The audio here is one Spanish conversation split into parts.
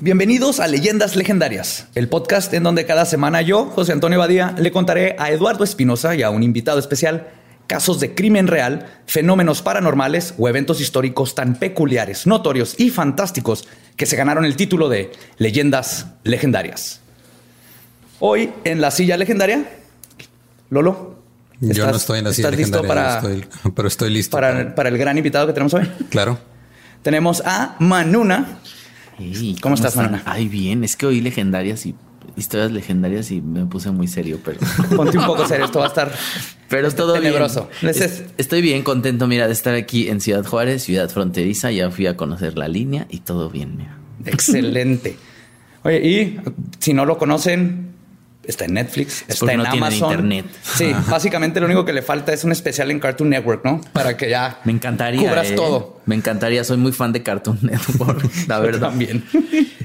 Bienvenidos a Leyendas Legendarias, el podcast en donde cada semana yo, José Antonio Badía, le contaré a Eduardo Espinosa y a un invitado especial casos de crimen real, fenómenos paranormales o eventos históricos tan peculiares, notorios y fantásticos que se ganaron el título de Leyendas Legendarias. Hoy en la silla legendaria, Lolo. Yo no ¿estás- estoy en la silla ¿Estás listo legendaria, para, estoy- pero estoy listo. para, para el gran invitado que tenemos hoy? Claro. Tenemos a Manuna. ¿Cómo estás? Manuna? Ay, bien. Es que oí legendarias y historias legendarias y me puse muy serio, pero. Ponte un poco serio, esto va a estar Pero todo tenebroso. bien. Es- Es- Estoy bien contento, mira, de estar aquí en Ciudad Juárez, ciudad fronteriza. Ya fui a conocer la línea y todo bien, mira. Excelente. Oye, y si no lo conocen, está en Netflix, está porque en no Amazon. internet. Sí, básicamente lo único que le falta es un especial en Cartoon Network, ¿no? Para que ya Me encantaría. cubras ¿eh? todo. Me encantaría. Soy muy fan de Cartoon Network, la verdad. también.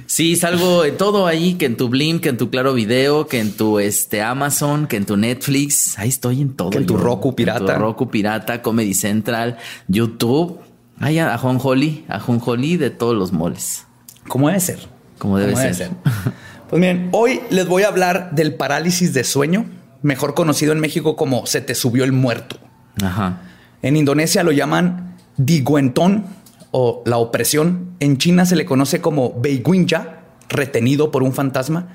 Sí, salgo en todo ahí, que en tu Blim, que en tu Claro Video, que en tu este Amazon, que en tu Netflix. Ahí estoy en todo. Que en tu yo. Roku pirata. En tu Roku Pirata, Comedy Central, YouTube. Ay, a Holly, a Holly de todos los moles. ¿Cómo debe ser? Como debe ¿Cómo ser. Pues miren, hoy les voy a hablar del parálisis de sueño, mejor conocido en México como se te subió el muerto. Ajá. En Indonesia lo llaman diguentón o la opresión. En China se le conoce como beiguinja, retenido por un fantasma.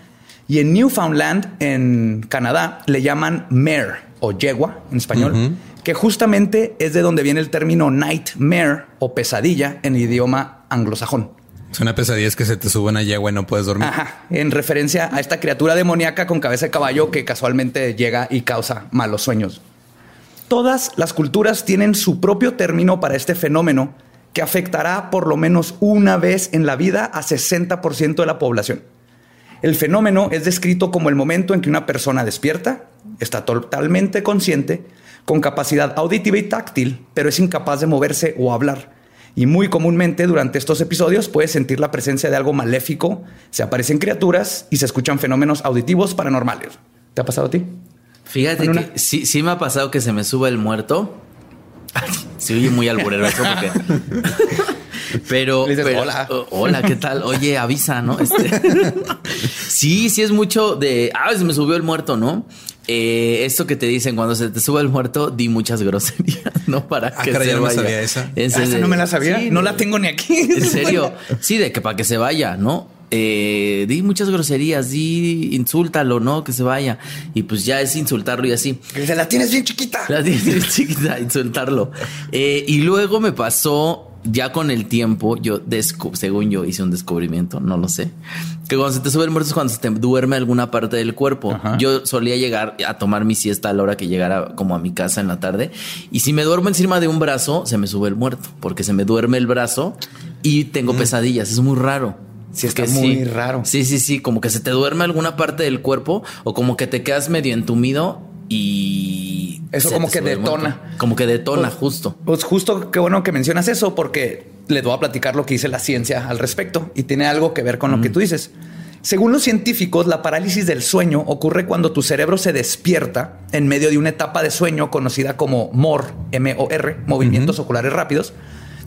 Y en Newfoundland, en Canadá, le llaman mare o yegua en español, que justamente es de donde viene el término nightmare o pesadilla en el idioma anglosajón. Es una pesadilla es que se te sube una yegua y no puedes dormir. Ajá, en referencia a esta criatura demoníaca con cabeza de caballo que casualmente llega y causa malos sueños. Todas las culturas tienen su propio término para este fenómeno que afectará por lo menos una vez en la vida a 60% de la población. El fenómeno es descrito como el momento en que una persona despierta, está totalmente consciente, con capacidad auditiva y táctil, pero es incapaz de moverse o hablar. Y muy comúnmente durante estos episodios puedes sentir la presencia de algo maléfico, se aparecen criaturas y se escuchan fenómenos auditivos paranormales. ¿Te ha pasado a ti? Fíjate Bueno, una- que sí, sí me ha pasado que se me sube el muerto. Ay, se oye muy alburero eso porque. Pero, Le dices, pero- "Hola". hola, ¿qué tal? Oye, avisa, ¿no? Este, sí, sí es mucho de, ah, se me subió el muerto, ¿no? Eh, esto que te dicen cuando se te sube el muerto, di muchas groserías, ¿no? Para Ah, que caray, se yo no me vaya. sabía esa. Ah, esa no me la sabía. Sí, no la tengo ni aquí. En serio. Sí, de que para que se vaya, ¿no? Eh, di muchas groserías, di insúltalo, ¿no? Que se vaya. Y pues ya es insultarlo y así. Que dice, la tienes bien chiquita. La tienes chiquita, insultarlo. Eh, y luego me pasó, ya con el tiempo, yo, según yo, hice un descubrimiento, no lo sé, que cuando se te sube el muerto es cuando se te duerme alguna parte del cuerpo. Ajá. Yo solía llegar a tomar mi siesta a la hora que llegara como a mi casa en la tarde. Y si me duermo encima de un brazo, se me sube el muerto, porque se me duerme el brazo y tengo pesadillas. Es muy raro. Sí, está muy raro. Sí, sí, sí, como que se te duerme alguna parte del cuerpo o como que te quedas medio entumido y... Eso como que detona. Como que detona, Pues- justo. Pues justo qué bueno que mencionas eso porque les voy a platicar lo que dice la ciencia al respecto y tiene algo que ver con lo que tú dices. Según los científicos, la parálisis del sueño ocurre cuando tu cerebro se despierta en medio de una etapa de sueño conocida como MOR, M-O-R, movimientos oculares rápidos,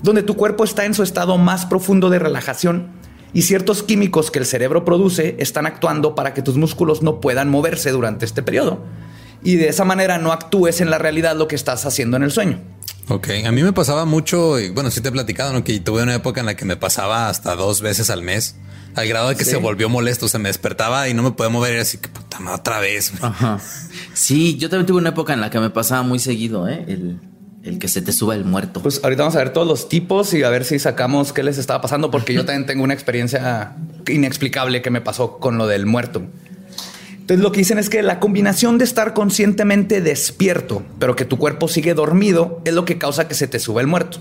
donde tu cuerpo está en su estado más profundo de relajación y ciertos químicos que el cerebro produce están actuando para que tus músculos no puedan moverse durante este periodo. Y de esa manera no actúes en la realidad lo que estás haciendo en el sueño. Ok, a mí me pasaba mucho, y bueno, sí te he platicado, ¿no? Que tuve una época en la que me pasaba hasta dos veces al mes Al grado de que Sí. se volvió molesto. O sea, me despertaba y no me podía mover. Y así que puta madre, otra vez. Ajá. Sí, yo también tuve una época en la que me pasaba muy seguido, ¿eh? El, el que se te suba el muerto. Pues ahorita vamos a ver todos los tipos y a ver si sacamos qué les estaba pasando, porque yo también tengo una experiencia inexplicable que me pasó con lo del muerto. Entonces lo que dicen es que la combinación de estar conscientemente despierto, pero que tu cuerpo sigue dormido, es lo que causa que se te suba el muerto.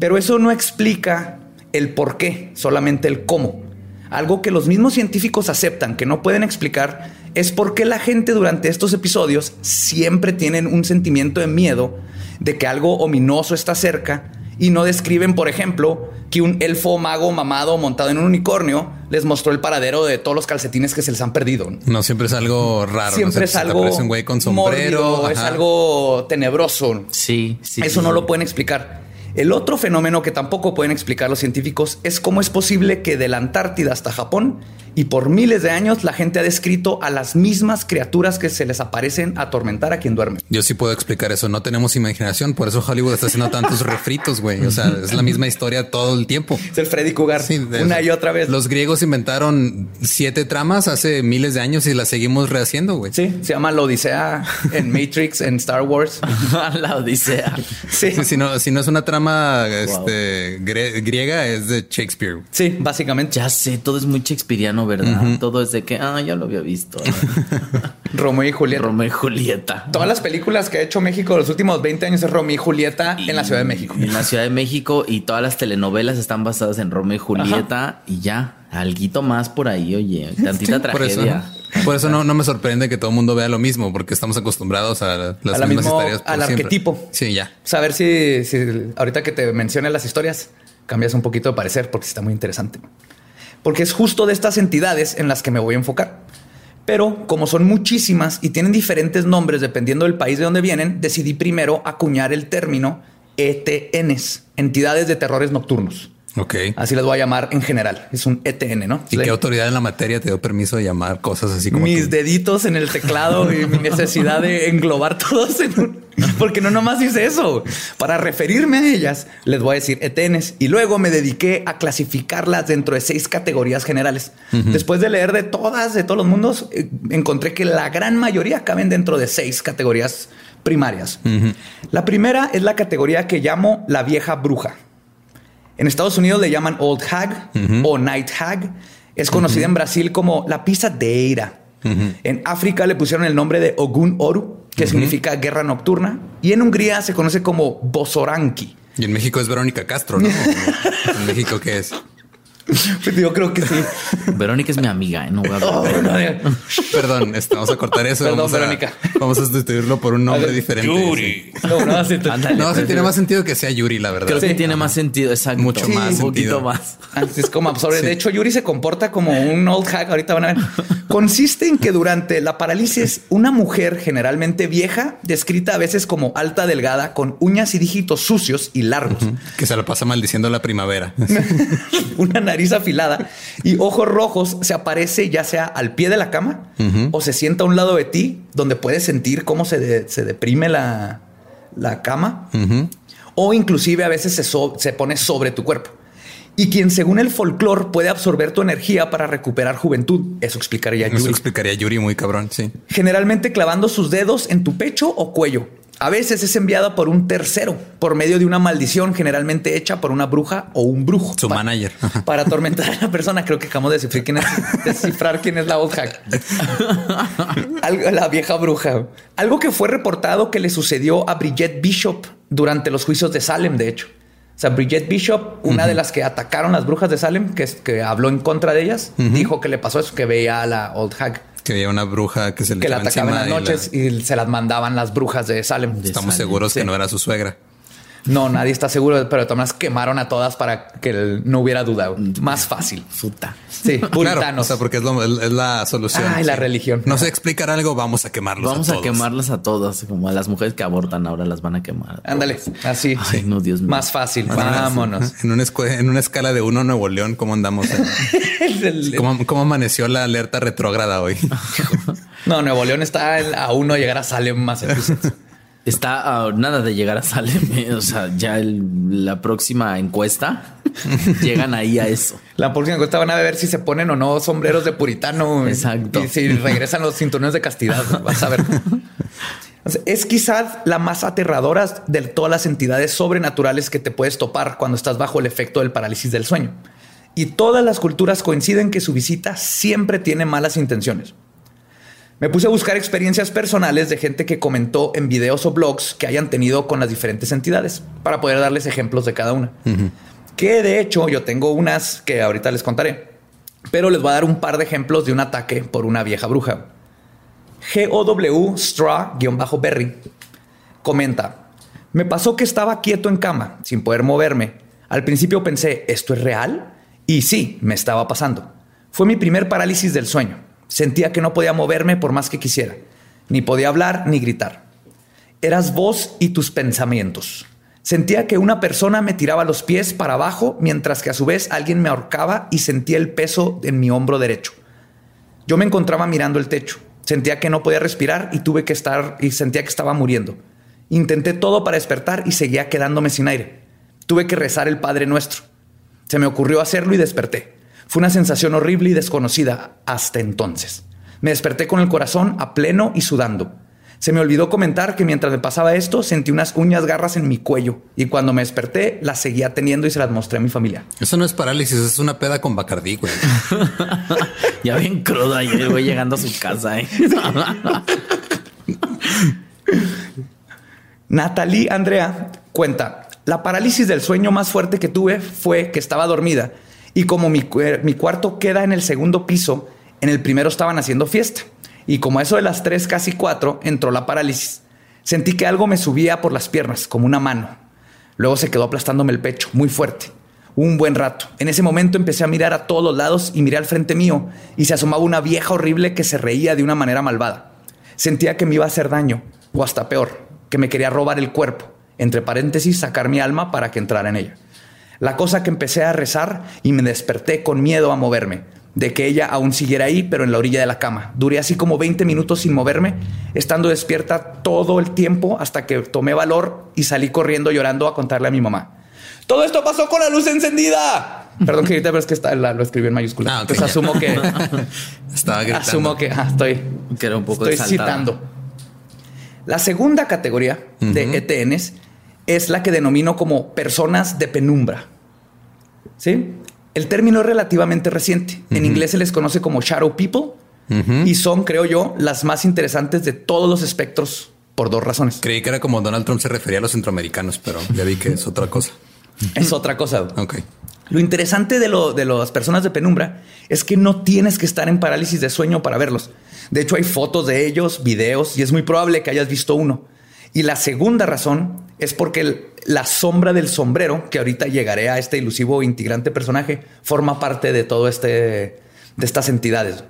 Pero eso no explica el por qué, solamente el cómo. Algo que los mismos científicos aceptan que no pueden explicar es por qué la gente durante estos episodios siempre tienen un sentimiento de miedo de que algo ominoso está cerca y no describen, por ejemplo, que un elfo mago mamado montado en un unicornio les mostró el paradero de todos los calcetines que se les han perdido. No siempre es algo raro. ¿no? Siempre Se- es te algo un güey con sombrero. mórbido, es algo tenebroso. Sí, sí. Eso sí. no lo pueden explicar. El otro fenómeno que tampoco pueden explicar los científicos es cómo es posible que de la Antártida hasta Japón y por miles de años la gente ha descrito a las mismas criaturas que se les aparecen a atormentar a quien duerme. Yo sí puedo explicar eso. No tenemos imaginación. Por eso Hollywood está haciendo tantos refritos, güey. O sea, es la misma historia todo el tiempo. Es el Freddy Cougar Sí, una y otra vez. Los griegos inventaron siete tramas hace miles de años y las seguimos rehaciendo, güey. Sí, se llama la Odisea en Matrix, en Star Wars. la Odisea. Sí, Sí, si, no, si no es una trama este, gre- griega, es de Shakespeare. sí, básicamente. Ya sé, todo es muy shakespeariano, ¿verdad? Todo es de que, ah, ya lo había visto. Romeo y Julieta. Romeo y Julieta. Todas las películas que ha hecho México los últimos 20 años es Romeo y Julieta en la Ciudad de México. En la Ciudad de México y todas las telenovelas están basadas en Romeo y Julieta y ya, alguito más por ahí, oye, tantita Por eso, tragedia. por eso no, no me sorprende que todo el mundo vea lo mismo, porque estamos acostumbrados a las A mismas mismo- historias. por al siempre. arquetipo. Sí, ya. Saber si, si ahorita que te mencione las historias cambias un poquito de parecer porque está muy interesante. Porque es justo de estas entidades en las que me voy a enfocar. Pero como son muchísimas y tienen diferentes nombres dependiendo del país de donde vienen, decidí primero acuñar el término ETNs, entidades de terrores nocturnos. Ok. Así les voy a llamar en general. Es un ETN, ¿no? ¿Y qué autoridad en la materia te dio permiso de llamar cosas así como mis tú? deditos en el teclado y mi necesidad de englobar todos en un... Porque no nomás hice eso. Para referirme a ellas, les voy a decir ETNs. Y luego me dediqué a clasificarlas dentro de seis categorías generales. Después de leer de todas, de todos los mundos, eh, encontré que la gran mayoría caben dentro de seis categorías primarias. La primera es la categoría que llamo la vieja bruja. En Estados Unidos le llaman Old Hag o Night Hag. Es conocida en Brasil como la pisadeira. En África le pusieron el nombre de Ogun Oru, que significa guerra nocturna. Y en Hungría se conoce como Bosoranki. Y en México es Verónica Castro, ¿no? ¿En México qué es? Pues Yo creo que sí. Verónica es mi amiga, ¿eh? no voy a hablar. Oh, no. Perdón, este, vamos a cortar eso. Perdón, vamos a, Verónica. Vamos a sustituirlo por un nombre A ver, diferente. No, no, sí, Ándale, No, sí pues, tiene más sentido que sea Yuri, la verdad. Creo Sí. que tiene más sentido, exacto. Mucho más Un poquito sentido. más. Así es como absorbe. Sí. De hecho, Yuri se comporta como un old hack. Ahorita van a ver. Consiste en que durante la parálisis, una mujer generalmente vieja, descrita a veces como alta, delgada, con uñas y dígitos sucios y largos, Que se la pasa maldiciendo la primavera. una nariz afilada y ojos rojos, se aparece ya sea al pie de la cama o se sienta a un lado de ti, donde puedes sentir cómo se, de- se deprime la, la cama. O inclusive a veces se, so- se pone sobre tu cuerpo. Y quien según el folclore puede absorber tu energía para recuperar juventud. Eso explicaría Eso Yuri. explicaría a Yuri muy cabrón, sí. Generalmente clavando sus dedos en tu pecho o cuello. A veces es enviada por un tercero, por medio de una maldición generalmente hecha por una bruja o un brujo. Su manager. Para atormentar a la persona. Creo que acabamos de descifrar quién es, descifrar quién es la old hack. Algo- la vieja bruja. Algo que fue reportado que le sucedió a Bridget Bishop durante los juicios de Salem, de hecho. O sea, Bridget Bishop, una de las que atacaron las brujas de Salem, que, habló en contra de ellas, dijo que le pasó eso, que veía a la old hag, Que había una bruja que se le que la echaba atacaban en las encima y la- noches y, se las mandaban las brujas de Salem. Estamos Salem, seguros sí. que no era su suegra. No, nadie está seguro, pero maneras quemaron a todas para que el- no hubiera duda. Más fácil. Puta. Sí, Claro, puritanos. o sea, porque es, lo- es la solución. Ay, la religión. No sé explicar algo, vamos a quemarlos. Vamos a, todos. quemarlas a todas, como a las mujeres que abortan ahora las van a quemar. Ándale, así. Ay, no, Dios mío. Más fácil. Más fácil. Vámonos. En una, en una escala de uno a Nuevo León, ¿cómo andamos? El- el- ¿Cómo, cómo amaneció la alerta retrógrada hoy? No, Nuevo León está a uno llegar a Salem, Massachusetts. Está a nada de llegar a Salem. eh, O sea, ya el- la próxima encuesta llegan ahí a eso. La próxima encuesta van a ver si se ponen o no sombreros de puritano. Exacto. Y si regresan los cinturones de castidad. Vas a ver. Es quizás la más aterradora de todas las entidades sobrenaturales que te puedes topar cuando estás bajo el efecto del parálisis del sueño. Y todas las culturas coinciden que su visita siempre tiene malas intenciones. Me puse a buscar experiencias personales de gente que comentó en videos o blogs que hayan tenido con las diferentes entidades para poder darles ejemplos de cada una. Que de hecho yo tengo unas que ahorita les contaré, pero les voy a dar un par de ejemplos de un ataque por una vieja bruja. GOW Straw-Berry comenta: Me pasó que estaba quieto en cama, sin poder moverme. Al principio pensé, ¿esto es real? Y sí, me estaba pasando. Fue mi primer parálisis del sueño. Sentía que no podía moverme por más que quisiera. Ni podía hablar ni gritar. Eras vos y tus pensamientos. Sentía que una persona me tiraba los pies para abajo mientras que a su vez alguien me ahorcaba y sentía el peso en mi hombro derecho. Yo me encontraba mirando el techo. Sentía que no podía respirar y tuve que estar y sentía que estaba muriendo. Intenté todo para despertar y seguía quedándome sin aire. Tuve que rezar el Padre Nuestro. Se me ocurrió hacerlo y desperté. Fue una sensación horrible y desconocida hasta entonces. Me desperté con el corazón a pleno y sudando. Se me olvidó comentar que mientras me pasaba esto sentí unas uñas garras en mi cuello y cuando me desperté las seguía teniendo y se las mostré a mi familia. Eso no es parálisis, es una peda con Bacardí, güey. Ya bien crudo ayer, güey, llegando a su casa. ¿eh? Natalie Andrea cuenta, la parálisis del sueño más fuerte que tuve fue que estaba dormida y como mi, mi cuarto queda en el segundo piso, en el primero estaban haciendo fiesta y como eso de las 3 casi 4 entró la parálisis. Sentí que algo me subía por las piernas como una mano. Luego se quedó aplastándome el pecho muy fuerte. Un buen rato. En ese momento empecé a mirar a todos los lados y miré al frente mío y se asomaba una vieja horrible que se reía de una manera malvada. Sentía que me iba a hacer daño, o hasta peor, que me quería robar el cuerpo, entre paréntesis, sacar mi alma para que entrara en ella. La cosa que empecé a rezar y me desperté con miedo a moverme, de que ella aún siguiera ahí, pero en la orilla de la cama. Duré así como 20 minutos sin moverme, estando despierta todo el tiempo hasta que tomé valor y salí corriendo llorando a contarle a mi mamá. Todo esto pasó con la luz encendida. Perdón que ahorita, pero es que está, la- lo escribí en mayúscula. Ah, Entonces asumo que Estaba gritando. asumo que ah, estoy Que era un poco estoy citando. La segunda categoría de ETNs es la que denomino como personas de penumbra. ¿Sí? El término es relativamente reciente. En inglés se les conoce como shadow people y son, creo yo, las más interesantes de todos los espectros por dos razones. Creí que era como Donald Trump se refería a los centroamericanos, pero ya vi que es otra cosa. Es otra cosa. Ok. Lo interesante de, lo, de las personas de penumbra es que no tienes que estar en parálisis de sueño para verlos. De hecho, hay fotos de ellos, videos, y es muy probable que hayas visto uno. Y la segunda razón es porque el- la sombra del sombrero, que ahorita llegaré a este ilusivo integrante personaje, forma parte de todo este, de estas entidades.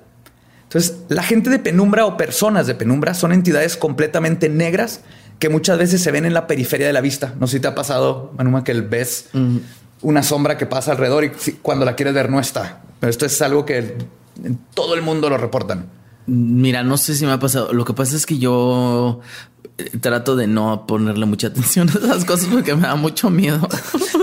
Entonces, la gente de penumbra o personas de penumbra son entidades completamente negras que muchas veces se ven en la periferia de la vista. No sé si te ha pasado, Manuma, que ves una sombra que pasa alrededor y cuando la quieres ver no está. Pero esto es algo que todo el mundo lo reportan. Mira, no sé si me ha pasado. Lo que pasa es que yo trato de no ponerle mucha atención a esas cosas porque me da mucho miedo.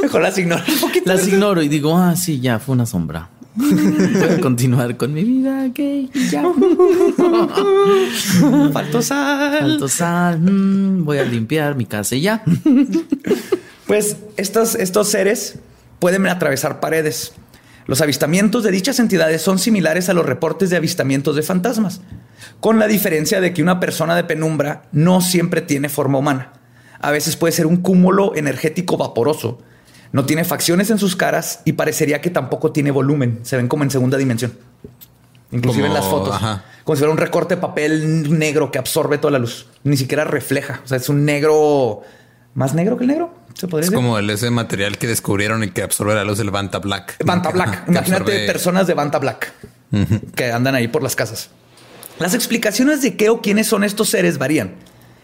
Mejor las ignoro un poquito. Las ignoro y digo, ah, sí, ya fue una sombra. Voy a continuar con mi vida, ok, ya. Faltó sal. Alto sal, mm, voy a limpiar mi casa y ya. Pues estos, estos seres pueden atravesar paredes. Los avistamientos de dichas entidades son similares a los reportes de avistamientos de fantasmas, con la diferencia de que una persona de penumbra no siempre tiene forma humana. A veces puede ser un cúmulo energético vaporoso. No tiene facciones en sus caras y parecería que tampoco tiene volumen. Se ven como en segunda dimensión. Inclusive en las fotos. ajá. Como si fuera un recorte de papel negro que absorbe toda la luz. Ni siquiera refleja. O sea, es un negro más negro que el negro. Se podría Es decir. como el, ese material que descubrieron y que absorbe la luz del Banta Black. Banta Black. Imagínate absorbe- personas de Banta Black que andan ahí por las casas. Las explicaciones de qué o quiénes son estos seres varían.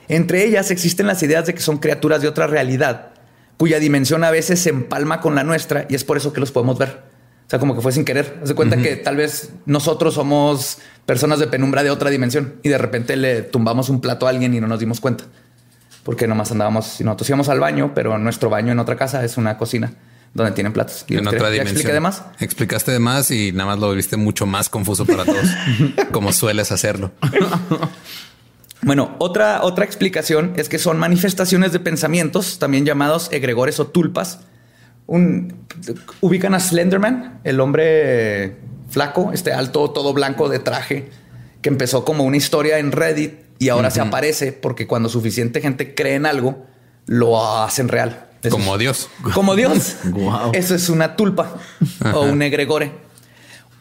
Entre ellas existen las ideas de que son criaturas de otra realidad, cuya dimensión a veces se empalma con la nuestra y es por eso que los podemos ver. O sea, como que fue sin querer. Haz de cuenta que tal vez nosotros somos personas de penumbra de otra dimensión y de repente le tumbamos un plato a alguien y no nos dimos cuenta. Porque nomás andábamos, nosotros íbamos al baño, pero nuestro baño en otra casa es una cocina donde tienen platos. Y en otra ¿ya dimensión. expliqué de más? Explicaste de más y nada más lo volviste mucho más confuso para todos, como sueles hacerlo. Bueno, otra, otra explicación es que son manifestaciones de pensamientos, también llamados egregores o tulpas. Un, ubican a Slenderman, el hombre flaco, este alto, todo blanco de traje, que empezó como una historia en Reddit y ahora se aparece porque cuando suficiente gente cree en algo, lo hacen real. Eso Como es- Dios. Como Dios. Eso es una tulpa o un egregore.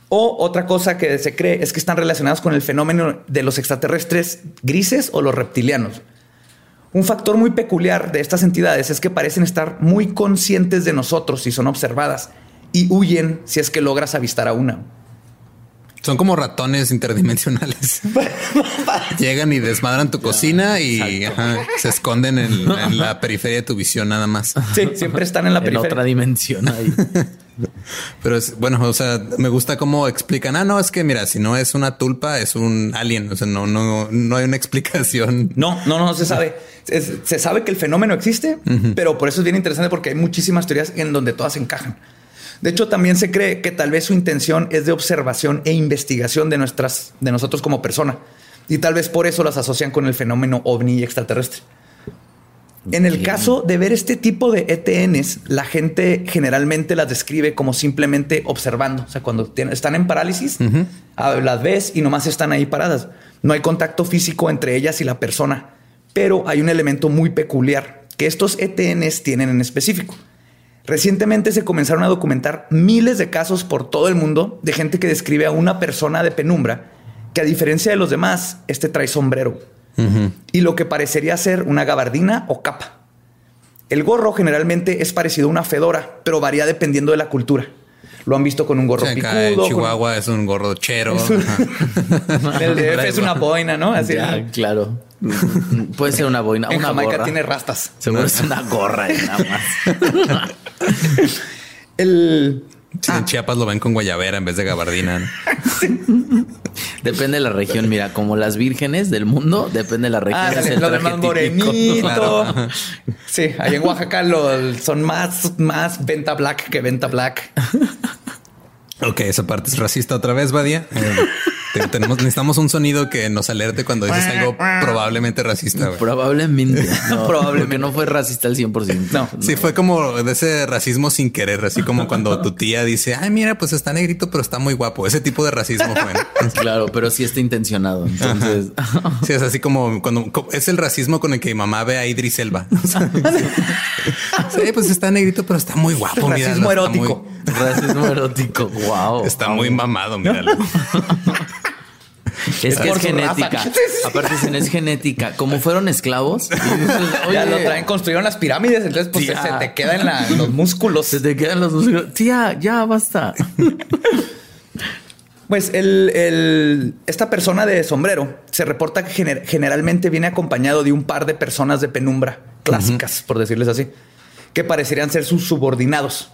O otra cosa que se cree es que están relacionados con el fenómeno de los extraterrestres grises o los reptilianos. Un factor muy peculiar de estas entidades es que parecen estar muy conscientes de nosotros si son observadas y huyen si es que logras avistar a una. Son como ratones interdimensionales. Llegan y desmadran tu cocina y ajá, se esconden en, en la periferia de tu visión nada más. Sí, siempre están en la En periferia. otra dimensión ahí. Pero es bueno, o sea, me gusta cómo explican. Ah, no, es que mira, si no es una tulpa, es un alien. O sea, no, no, no hay una explicación. No, no, no se sabe. Es- se sabe que el fenómeno existe, pero por eso es bien interesante porque hay muchísimas teorías en donde todas encajan. De hecho, también se cree que tal vez su intención es de observación e investigación de nuestras, de nosotros como persona. Y tal vez por eso las asocian con el fenómeno ovni y extraterrestre. En el caso de ver este tipo de ETNs, la gente generalmente las describe como simplemente observando. O sea, cuando tienen- están en parálisis, ah, las ves y nomás están ahí paradas. No hay contacto físico entre ellas y la persona. Pero hay un elemento muy peculiar que estos ETNs tienen en específico. Recientemente se comenzaron a documentar miles de casos por todo el mundo de gente que describe a una persona de penumbra que a diferencia de los demás, este trae sombrero y lo que parecería ser una gabardina o capa. El gorro generalmente es parecido a una fedora, pero varía dependiendo de la cultura. Lo han visto con un O gorro sea, acá picudo. en con- Chihuahua es un gordo chero. Es un-. El DF es una boina, ¿no? Así. Ya, claro. Puede ser una boina, en una Jamaica gorra. tiene rastas. Seguro es una gorra y nada más. El, Sí, en Chiapas lo ven con guayabera en vez de gabardina. ¿no? Depende de la región. Mira, como las vírgenes del mundo, depende de la región. Ah, es lo demás morenito. Claro. Sí, ahí en Oaxaca lo- son más, más venta black que venta black. Ok, esa parte es racista otra vez, Badia. Eh, te- tenemos, necesitamos un sonido que nos alerte cuando dices algo probablemente racista. Probablemente. No, Probablemente. No fue racista al 100%. No. Sí, fue como de ese racismo sin querer, así como cuando tu tía dice, ay, mira, pues está negrito, pero está muy guapo. Ese tipo de racismo fue. ¿no? Claro, pero sí está intencionado. Entonces, Sí, es así como cuando es el racismo con el que mi mamá ve a Idris Elba. sí, pues está negrito, pero está muy guapo. Racismo erótico. muy- racismo erótico. Wow. Está muy mamado, míralo. Es que por es genética. Aparte, es genética. Como fueron esclavos, dices, ya "Oye, lo traen, construyeron las pirámides, entonces pues se, se te queda en, la- los músculos. se te quedan los músculos. Tía, ya basta. Pues el, el- esta persona de sombrero se reporta que gener- generalmente viene acompañado de un par de personas de penumbra clásicas, por decirles así, que parecerían ser sus subordinados.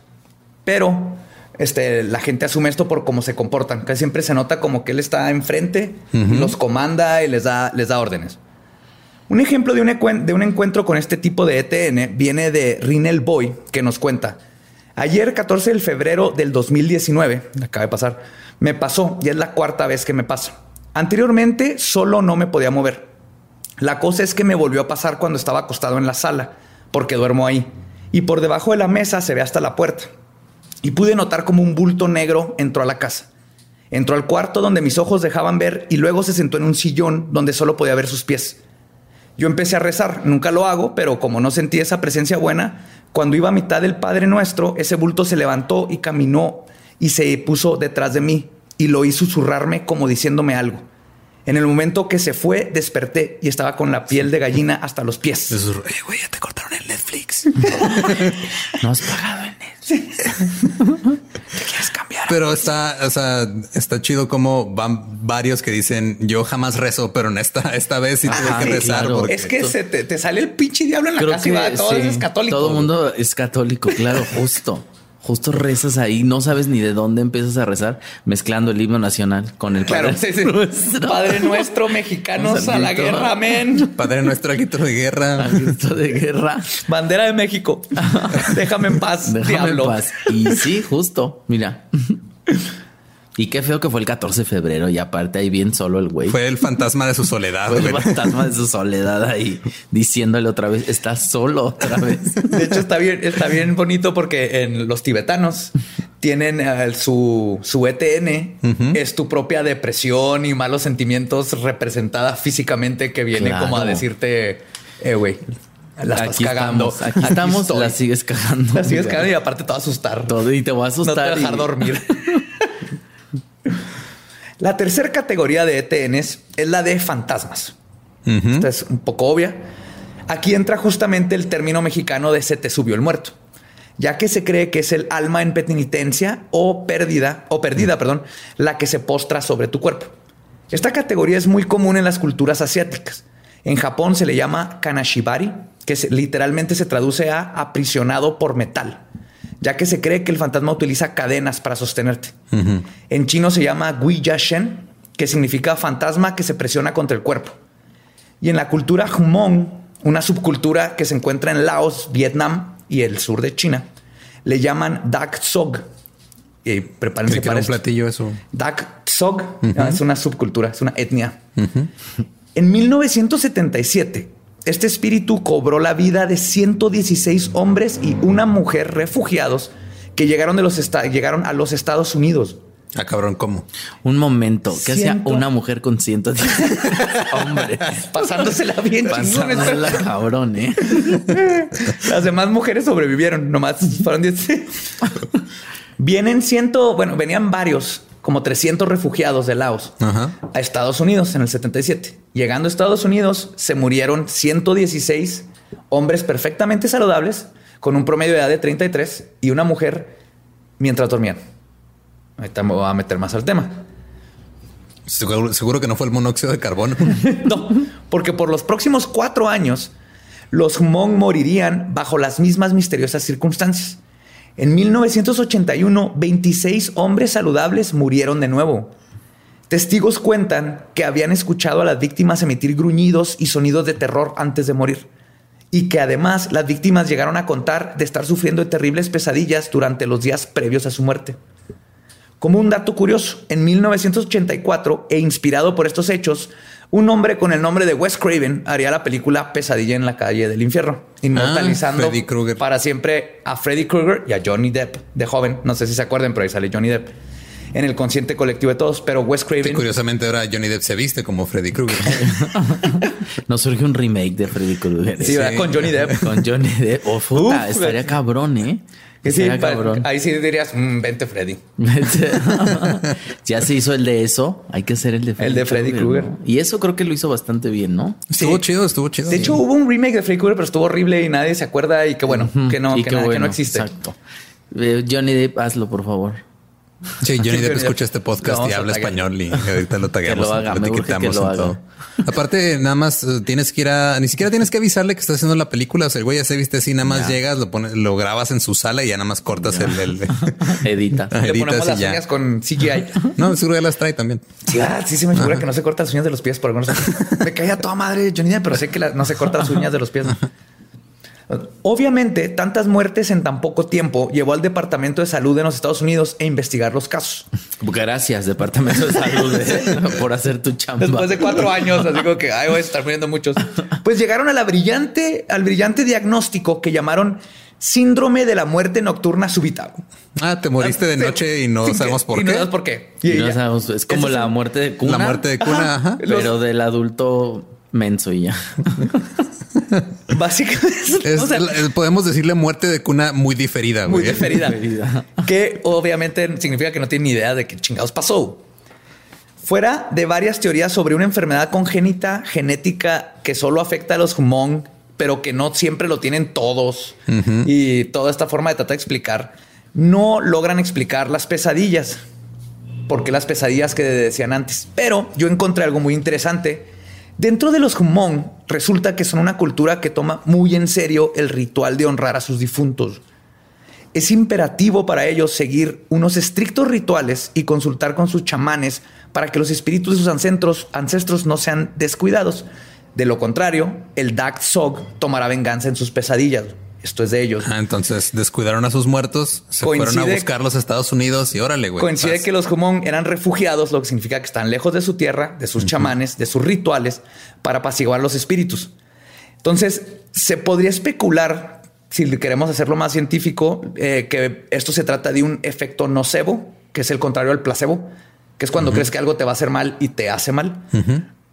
Pero este, la gente asume esto por cómo se comportan. Casi siempre se nota como que él está enfrente, los comanda y les da, les da órdenes. Un ejemplo de un, ecuen- de un encuentro con este tipo de ETN viene de Rinel Boy, que nos cuenta. Ayer, 14 de febrero del 2019, acaba de pasar, me pasó y es la cuarta vez que me pasa. Anteriormente solo no me podía mover. La cosa es que me volvió a pasar cuando estaba acostado en la sala, porque duermo ahí. Y por debajo de la mesa se ve hasta la puerta. Y pude notar como un bulto negro entró a la casa. Entró al cuarto donde mis ojos dejaban ver y luego se sentó en un sillón donde solo podía ver sus pies. Yo empecé a rezar, nunca lo hago, pero como no sentí esa presencia buena, cuando iba a mitad del Padre Nuestro, ese bulto se levantó y caminó y se puso detrás de mí y lo hizo susurrarme como diciéndome algo. En el momento que se fue, desperté y estaba con la piel de gallina hasta los pies. Eso es, "Eh, güey, ya te cortaron el Netflix. No has pagado ¿Quieres cambiar? Pero está, o sea, está chido como van varios que dicen yo jamás rezo, pero en esta, esta vez sí tuve Ajá, que rezar. claro. porque- Es que se te, te sale el pinche diablo en la Creo casa y va, todo sí, es católico. Todo el mundo es católico, claro, justo. Justo rezas ahí, no sabes ni de dónde empiezas a rezar, mezclando el himno nacional con el Claro, Padre sí, sí. Nuestro. Padre nuestro, mexicanos a la guerra, amén. Padre nuestro grito de guerra. Grito de guerra. Bandera de México. Déjame en paz, Déjame diablo. en paz. Y sí, justo, mira. Y qué feo que fue el 14 de febrero y aparte ahí bien solo el güey. Fue el fantasma de su soledad. Fue el fantasma de su soledad ahí diciéndole otra vez, estás solo otra vez. De hecho, está bien, está bien bonito porque en los tibetanos tienen eh, su, su ETN, es tu propia depresión y malos sentimientos representada físicamente que viene Claro. como a decirte, eh, güey, la estás Aquí cagando. estamos, aquí estamos, estoy. la sigues cagando. La sigues cagando y aparte te va a asustar. Todo y te voy a No te asustar. va a dejar y- dormir. la tercera categoría de ETNs es la de fantasmas. Esta es un poco obvia. Aquí entra justamente el término mexicano de se te subió el muerto, ya que se cree que es el alma en penitencia o pérdida, o perdida, perdón, la que se postra sobre tu cuerpo. Esta categoría es muy común en las culturas asiáticas. En Japón se le llama kanashibari, que literalmente se traduce a aprisionado por metal, ya que se cree que el fantasma utiliza cadenas para sostenerte. En chino se llama guiya shen, que significa fantasma que se presiona contra el cuerpo. Y en la cultura Hmong, una subcultura que se encuentra en Laos, Vietnam y el sur de China, le llaman Dak Sog. Y prepárense para un platillo eso. Dak Sog ah, es una subcultura, es una etnia. En 1977, este espíritu cobró la vida de 116 hombres y una mujer refugiados que llegaron, de los llegaron a los Estados Unidos. Ah, cabrón, ¿cómo? Un momento, ¿qué hacía una mujer con 110 hombres? Pasándosela bien chingón. Pasándola cabrón, ¿eh? Las demás mujeres sobrevivieron, nomás fueron 10. Vienen ciento, bueno, venían varios, como 300 refugiados de Laos Ajá. a Estados Unidos en el 77. Llegando a Estados Unidos, se murieron 116 hombres perfectamente saludables, con un promedio de edad de 33 y una mujer mientras dormían. Ahorita me voy a meter más al tema. Seguro, seguro que no fue el monóxido de carbono. No, porque por los próximos cuatro años, los Hmong morirían bajo las mismas misteriosas circunstancias. En 1981, 26 hombres saludables murieron de nuevo. Testigos cuentan que habían escuchado a las víctimas emitir gruñidos y sonidos de terror antes de morir. Y que además las víctimas llegaron a contar de estar sufriendo terribles pesadillas durante los días previos a su muerte. Como un dato curioso, en 1984, e inspirado por estos hechos, un hombre con el nombre de Wes Craven haría la película Pesadilla en la calle del infierno, inmortalizando Ah, para siempre a Freddy Krueger y a Johnny Depp de joven. No sé si se acuerdan, pero ahí sale Johnny Depp en el consciente colectivo de todos. Pero Wes Que Craven curiosamente ahora Johnny Depp se viste como Freddy Krueger. No surge un remake de Freddy Krueger. Sí, ¿verdad? Con Johnny Depp. Con Johnny Depp. Oh, puta, Uf, estaría cabrón, ¿eh? Que sí, cabrón. ahí sí dirías, "Mm, vente Freddy. ya se hizo el de eso. Hay que hacer el de Freddy El de Freddy Krueger. ¿no? Y eso creo que lo hizo bastante bien, ¿no? Estuvo chido, estuvo chido. De hecho, hubo un remake de Freddy Krueger, pero estuvo horrible y nadie se acuerda y que bueno, que no, que, qué na- que no existe. Exacto. Eh, Johnny Depp, hazlo, por favor. Sí, Johnny Depp escucha este podcast y habla español y ahorita lo tagueamos, Que lo haga, lo que lo en todo. Aparte, nada más eh, tienes que ir a, ni siquiera tienes que avisarle que estás haciendo la película. O sea, el güey ya se viste así, nada más Ya. llegas, lo pones, lo grabas en su sala y ya nada más cortas el, el- Edita. Le editas ponemos y las ya. uñas con CGI. No, seguro ya las trae también. Sí, ah, sí, sí me figura que no se corta las uñas de los pies por algunos Me caía toda madre Johnny Depp, pero sé que la- no se corta las uñas de los pies. Obviamente, tantas muertes en tan poco tiempo llevó al Departamento de Salud de los Estados Unidos a investigar los casos. Gracias, Departamento de Salud, eh, por hacer tu chamba. Después de cuatro años, así como que ay, voy a estar muriendo muchos. Pues llegaron a la brillante, al brillante diagnóstico que llamaron síndrome de la muerte nocturna súbita. Ah, te moriste de Sí. noche y no Sí, sabemos por y qué. no sabemos por qué. Y no ya. sabemos, es como la muerte de cuna. La muerte de cuna, ajá. Pero del adulto menso y ya. Básicamente, Es o sea, la- eh, podemos decirle muerte de cuna muy diferida, muy güey. diferida. que obviamente significa que no tiene ni idea de qué chingados pasó. Fuera de varias teorías sobre una enfermedad congénita genética que solo afecta a los Hmong, pero que no siempre lo tienen todos, y toda esta forma de tratar de explicar, no logran explicar las pesadillas. Porque las pesadillas que decían antes. Pero yo encontré algo muy interesante. Dentro de los Hmong, resulta que son una cultura que toma muy en serio el ritual de honrar a sus difuntos. es imperativo para ellos seguir unos estrictos rituales y consultar con sus chamanes para que los espíritus de sus ancestros, ancestros no sean descuidados. De lo contrario, el Dak Sog tomará venganza en sus pesadillas. Esto es de ellos. Ah, entonces descuidaron a sus muertos, se fueron a buscar los Estados Unidos y órale, güey. Coincide que los Jumon eran refugiados, lo que significa que están lejos de su tierra, de sus chamanes, de sus rituales, para apaciguar los espíritus. Entonces, se podría especular, si queremos hacerlo más científico, eh, que esto se trata de un efecto nocebo, que es el contrario al placebo, que es cuando crees que algo te va a hacer mal y te hace mal.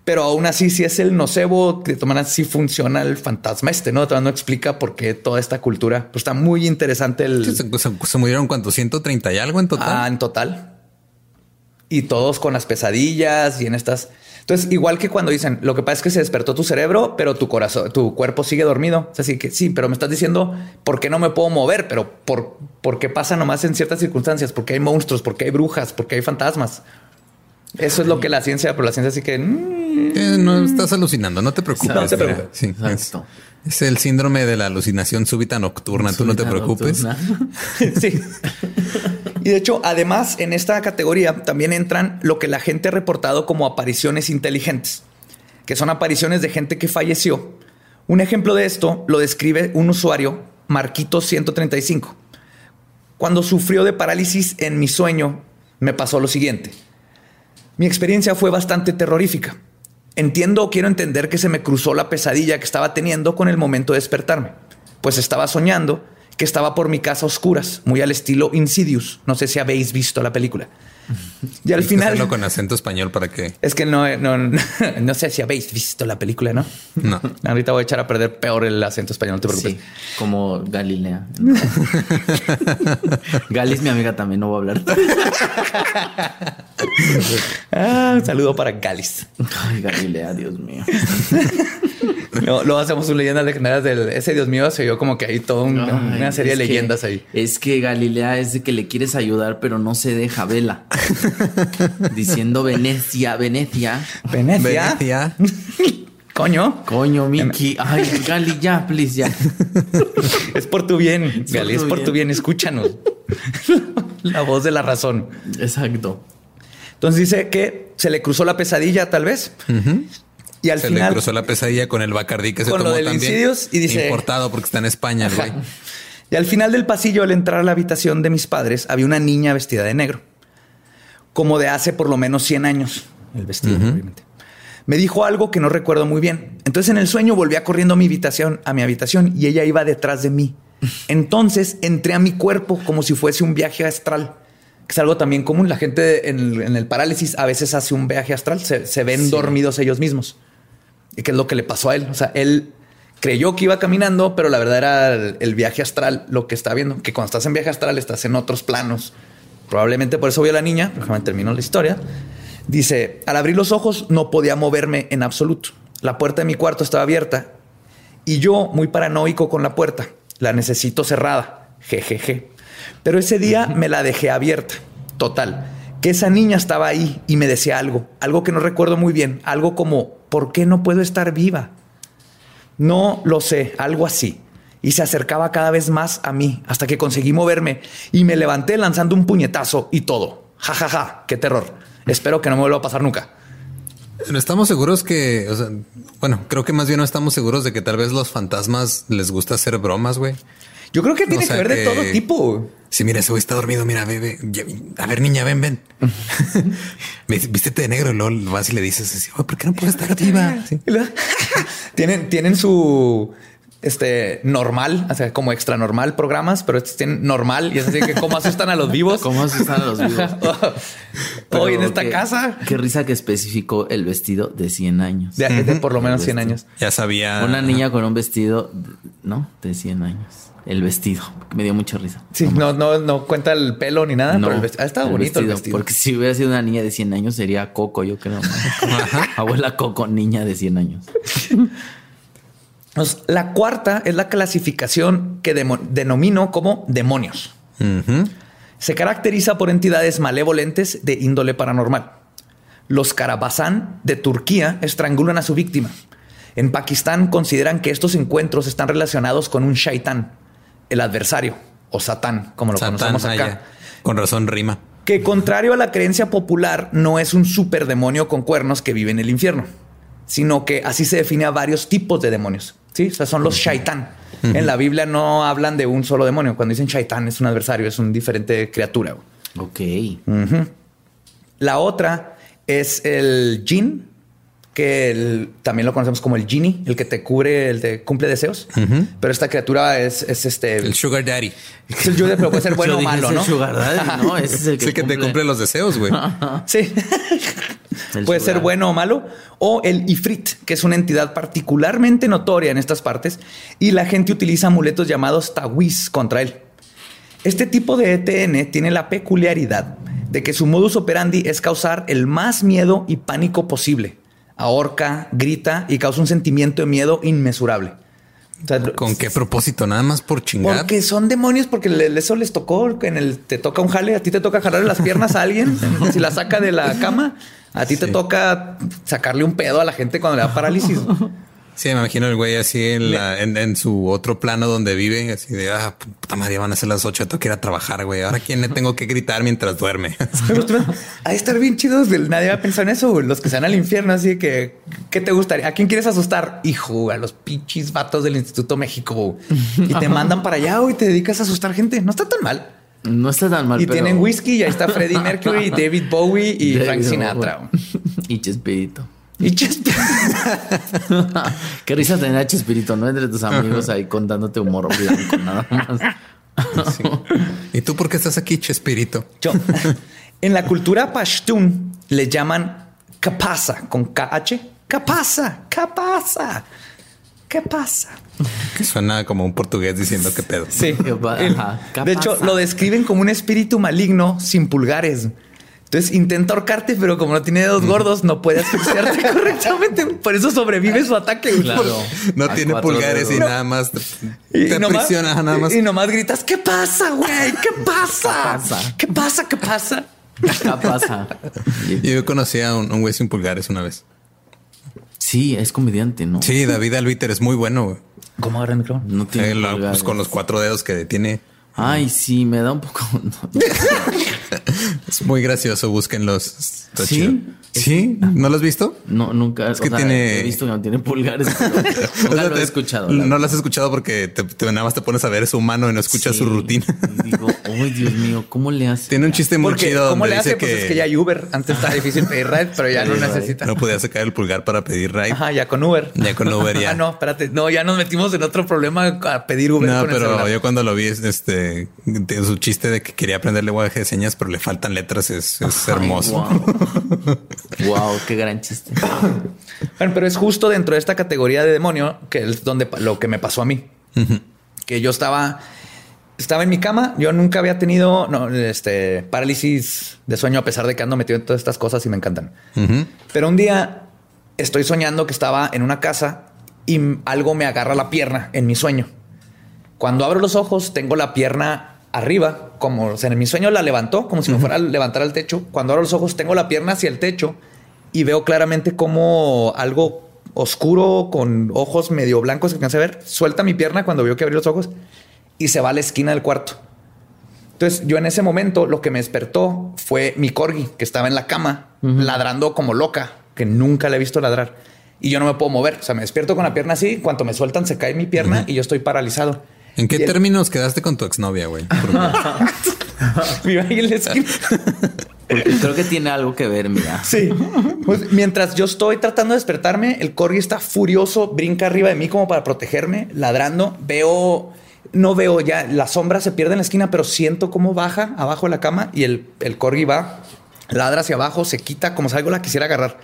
Pero aún así, si es el nocebo, de todas maneras sí funciona el fantasma este, ¿no? Todavía no explica por qué toda esta cultura. Pues está muy interesante el... Sí, Se, se- se murieron cuánto, 130 y algo en total. Ah, en total. Y todos con las pesadillas y en estas. Entonces, igual que cuando dicen, lo que pasa es que se despertó tu cerebro, pero tu corazón, tu cuerpo sigue dormido. Es así que sí, pero me estás diciendo por qué no me puedo mover, pero por, por qué pasa nomás en ciertas circunstancias, porque hay monstruos, porque hay brujas, porque hay fantasmas. Eso es lo que la ciencia, pero la ciencia sí que mm, Eh, no estás alucinando, no te preocupes. No te preocupes. Sí, es, Exacto. es el síndrome de la alucinación súbita nocturna. Tú no te preocupes. nocturna. sí. Y de hecho, además, en esta categoría también entran lo que la gente ha reportado como apariciones inteligentes, que son apariciones de gente que falleció. Un ejemplo de esto lo describe un usuario, Marquito135. Cuando sufrió de parálisis en mi sueño, me pasó lo siguiente. Mi experiencia fue bastante terrorífica. Entiendo o quiero entender que se me cruzó la pesadilla que estaba teniendo con el momento de despertarme, pues estaba soñando que estaba por mi casa a oscuras, muy al estilo Insidious. No sé si habéis visto la película. Y al final hacerlo con acento español para que es que no, no, no sé si habéis visto la película, ¿no? no. Ahorita voy a echar a perder peor el acento español, no te preocupes. Sí, como Galilea. Gali es mi amiga también, no voy a hablar. Ah, un saludo para Galis. Ay, Galilea, Dios mío. Luego, luego hacemos un leyendas legendarias del ese Dios mío. Se vio como que hay toda un- una serie de es que- leyendas ahí. Es que Galilea es de que le quieres ayudar, pero no se deja vela. Diciendo Venecia, Venecia. Venecia. Venecia. Coño. Coño, Miki. Ay, Gali, ya, please, ya. Es por tu bien, por Gali, es tu por tu bien. bien. Escúchanos. la voz de la razón. Exacto. Entonces dice que se le cruzó la pesadilla, tal vez. Y al Se final. le cruzó la pesadilla con el Bacardí que se tomó también. Y dice- Importado porque está en España, güey. Y al final del pasillo, al entrar a la habitación de mis padres, había una niña vestida de negro. Como de hace por lo menos 100 años. El vestido, obviamente. Me dijo algo que no recuerdo muy bien. Entonces en el sueño volvía corriendo a mi habitación, a mi habitación y ella iba detrás de mí. Entonces entré a mi cuerpo como si fuese un viaje astral, que es algo también común. La gente en el, en el parálisis a veces hace un viaje astral, se, se ven dormidos ellos mismos. Y que es lo que le pasó a él. O sea, él creyó que iba caminando, pero la verdad era el, el viaje astral lo que está viendo. Que cuando estás en viaje astral estás en otros planos. Probablemente por eso vio a la niña. Déjame termino la historia. Dice, al abrir los ojos no podía moverme en absoluto. La puerta de mi cuarto estaba abierta y yo, muy paranoico con la puerta, la necesito cerrada. Jejeje. Pero ese día me la dejé abierta. Total. Que esa niña estaba ahí y me decía algo, algo que no recuerdo muy bien, algo como, ¿por qué no puedo estar viva? No lo sé, algo así. Y se acercaba cada vez más a mí hasta que conseguí moverme y me levanté lanzando un puñetazo y todo. Ja, ja, ja, qué terror. Espero que no me vuelva a pasar nunca. No estamos seguros que, o sea, bueno, creo que más bien no estamos seguros de que tal vez los fantasmas les gusta hacer bromas, güey. Yo creo que tiene O sea que ver de que- todo tipo. Sí, mira, ese güey está dormido. Mira, bebé. A ver, niña, ven, ven. Vístete de negro. Y luego vas y le dices así, "Oye, ¿por qué no puedes estar? Sí. Luego- tienen, tienen su este normal, o sea, como extra normal programas, pero estos tienen normal y es así que cómo asustan a los vivos. ¿Cómo asustan a los vivos? Hoy en esta qué- casa Qué risa que especificó el vestido de 100 años. de, de por lo menos 100 años. Ya sabía. Una niña con un vestido, de- ¿no? De 100 años. El vestido. Me dio mucha risa. Sí, no, no, no cuenta el pelo ni nada, pero el vestido. Ha estado el bonito el vestido. Porque si hubiera sido una niña de 100 años sería Coco, yo creo. Abuela Coco, niña de 100 años. La cuarta es la clasificación que denomino como demonios. Se caracteriza por entidades malevolentes de índole paranormal. Los Karabazán de Turquía estrangulan a su víctima. En Pakistán consideran que estos encuentros están relacionados con un shaitán, el adversario, o Satán, como lo Satán, conocemos acá. Con razón rima. Que contrario a la creencia popular, no es un superdemonio con cuernos que vive en el infierno, sino que así se define a varios tipos de demonios. Sí, o sea, son los shaitán. En la Biblia no hablan de un solo demonio. Cuando dicen shaitán es un adversario, es una diferente criatura. Ok. La otra es el jinn, que el- también lo conocemos como el genie, el que te cubre, el que cumple deseos. Pero esta criatura es, es este. El Sugar Daddy. es el Jude, pero puede ser bueno o malo, el ¿no? Sugar Daddy, ¿no? Ese es el Es que, el que te cumple los deseos, güey. Sí. El Puede ser sugar. bueno o malo. O el Ifrit, que es una entidad particularmente notoria en estas partes. Y la gente utiliza amuletos llamados tawiz contra él. Este tipo de ETN tiene la peculiaridad de que su modus operandi es causar el más miedo y pánico posible. Ahorca, grita y causa un sentimiento de miedo inmesurable. O sea, ¿Con qué propósito? Nada más por chingar. porque son demonios, porque le- eso les tocó, en el te toca un jale, a ti te toca jalarle las piernas a alguien, si la saca de la cama, a ti te toca sacarle un pedo a la gente cuando le da parálisis. Sí, me imagino el güey así en, la- en, en su otro plano donde vive, así de, ah, puta madre, van a ser las ocho, tengo que ir a trabajar, güey. Ahora, ¿quién le tengo que gritar mientras duerme? a estar bien chidos, nadie va a pensar en eso, los que se van al infierno, así que, ¿qué te gustaría? ¿A quién quieres asustar? Hijo, a los pinches vatos del Instituto México, y te mandan para allá güey, y te dedicas a asustar gente. No está tan mal. No está tan mal. y pero- tienen whisky, y ahí está Freddie Mercury, David Bowie y David Frank. Sinatra. y Chespirito. Y Chespirito. Qué risa tener a Chespirito, ¿no? Entre tus amigos ahí contándote humor blanco, nada más. ¿Y tú por qué estás aquí, Chespirito? Yo. En la cultura pashtun le llaman kapasa con KH. Kapasa, kapasa. ¿Qué pasa? Que suena como un portugués diciendo qué pedo. Sí. ¿Qué pa- El- ajá, ¿qué de hecho, lo describen como un espíritu maligno sin pulgares. Entonces intenta ahorcarte, pero como no tiene dedos gordos, no puede asfixiarte correctamente. Por eso sobrevive su ataque. Claro. No tiene pulgares y nada más te, Y te nomás- aprisiona, nada más. Y nomás gritas, ¿qué pasa, güey? ¿Qué pasa? ¿Qué pasa? ¿Qué pasa? ¿Qué pasa? Yo conocí a un, un güey sin pulgares una vez. Sí, es comediante, ¿no? Sí, David Albiter es muy bueno. güey. ¿Cómo agarra el micrófono? No tiene Eh, lo- pues con los cuatro dedos que tiene. Ay, sí, me da un poco. no. Es muy gracioso, búsquenlos. Está ¿Sí? chido. ¿Sí? ¿No lo has visto? No, nunca. Es que o sea, tiene- He visto que no tiene pulgares. O Nunca sea, lo he escuchado. No lo has escuchado porque te, te- nada más te pones a ver su humano y no escuchas su rutina. Digo, ay, Dios mío, ¿cómo le hace? Tiene un chiste muy Porque, chido ¿cómo donde le hace? dice Pues que, es que ya hay Uber. Antes estaba difícil pedir ride, pero ya no Pedir ride. necesita. no podía sacar el pulgar para pedir ride. Ajá, ya con Uber. Ya con Uber ya. Ah, no, espérate. No, ya nos metimos en otro problema a pedir Uber No, con pero yo cuando lo vi, este, tiene su chiste de que quería aprender lenguaje de señas, pero le faltan letras, es, es hermoso. Wow. wow, qué gran chiste. Bueno, pero es justo dentro de esta categoría de demonio que es donde lo que me pasó a mí. Que yo estaba, estaba en mi cama. Yo nunca había tenido no, este, parálisis de sueño, a pesar de que ando metido en todas estas cosas y me encantan. Pero un día estoy soñando que estaba en una casa y algo me agarra la pierna en mi sueño. Cuando abro los ojos, tengo la pierna arriba, como o sea, en mi sueño la levantó, como si me fuera a levantar al techo. Cuando abro los ojos, tengo la pierna hacia el techo y veo claramente como algo oscuro con ojos medio blancos que alcancé a ver. Suelta mi pierna cuando veo que abrí los ojos y se va a la esquina del cuarto. Entonces, yo en ese momento lo que me despertó fue mi corgi que estaba en la cama ladrando como loca, que nunca le he visto ladrar. Y yo no me puedo mover. O sea, me despierto con la pierna así. Cuando me sueltan, se cae mi pierna y yo estoy paralizado. ¿En qué términos quedaste con tu exnovia, güey? Creo que tiene algo que ver, mira. Sí. Pues, mientras yo estoy tratando de despertarme, el corgi está furioso, brinca arriba de mí como para protegerme, ladrando. Veo, no veo ya, la sombra se pierde en la esquina, pero siento cómo baja abajo de la cama y el, el corgi va, ladra hacia abajo, se quita como si algo la quisiera agarrar.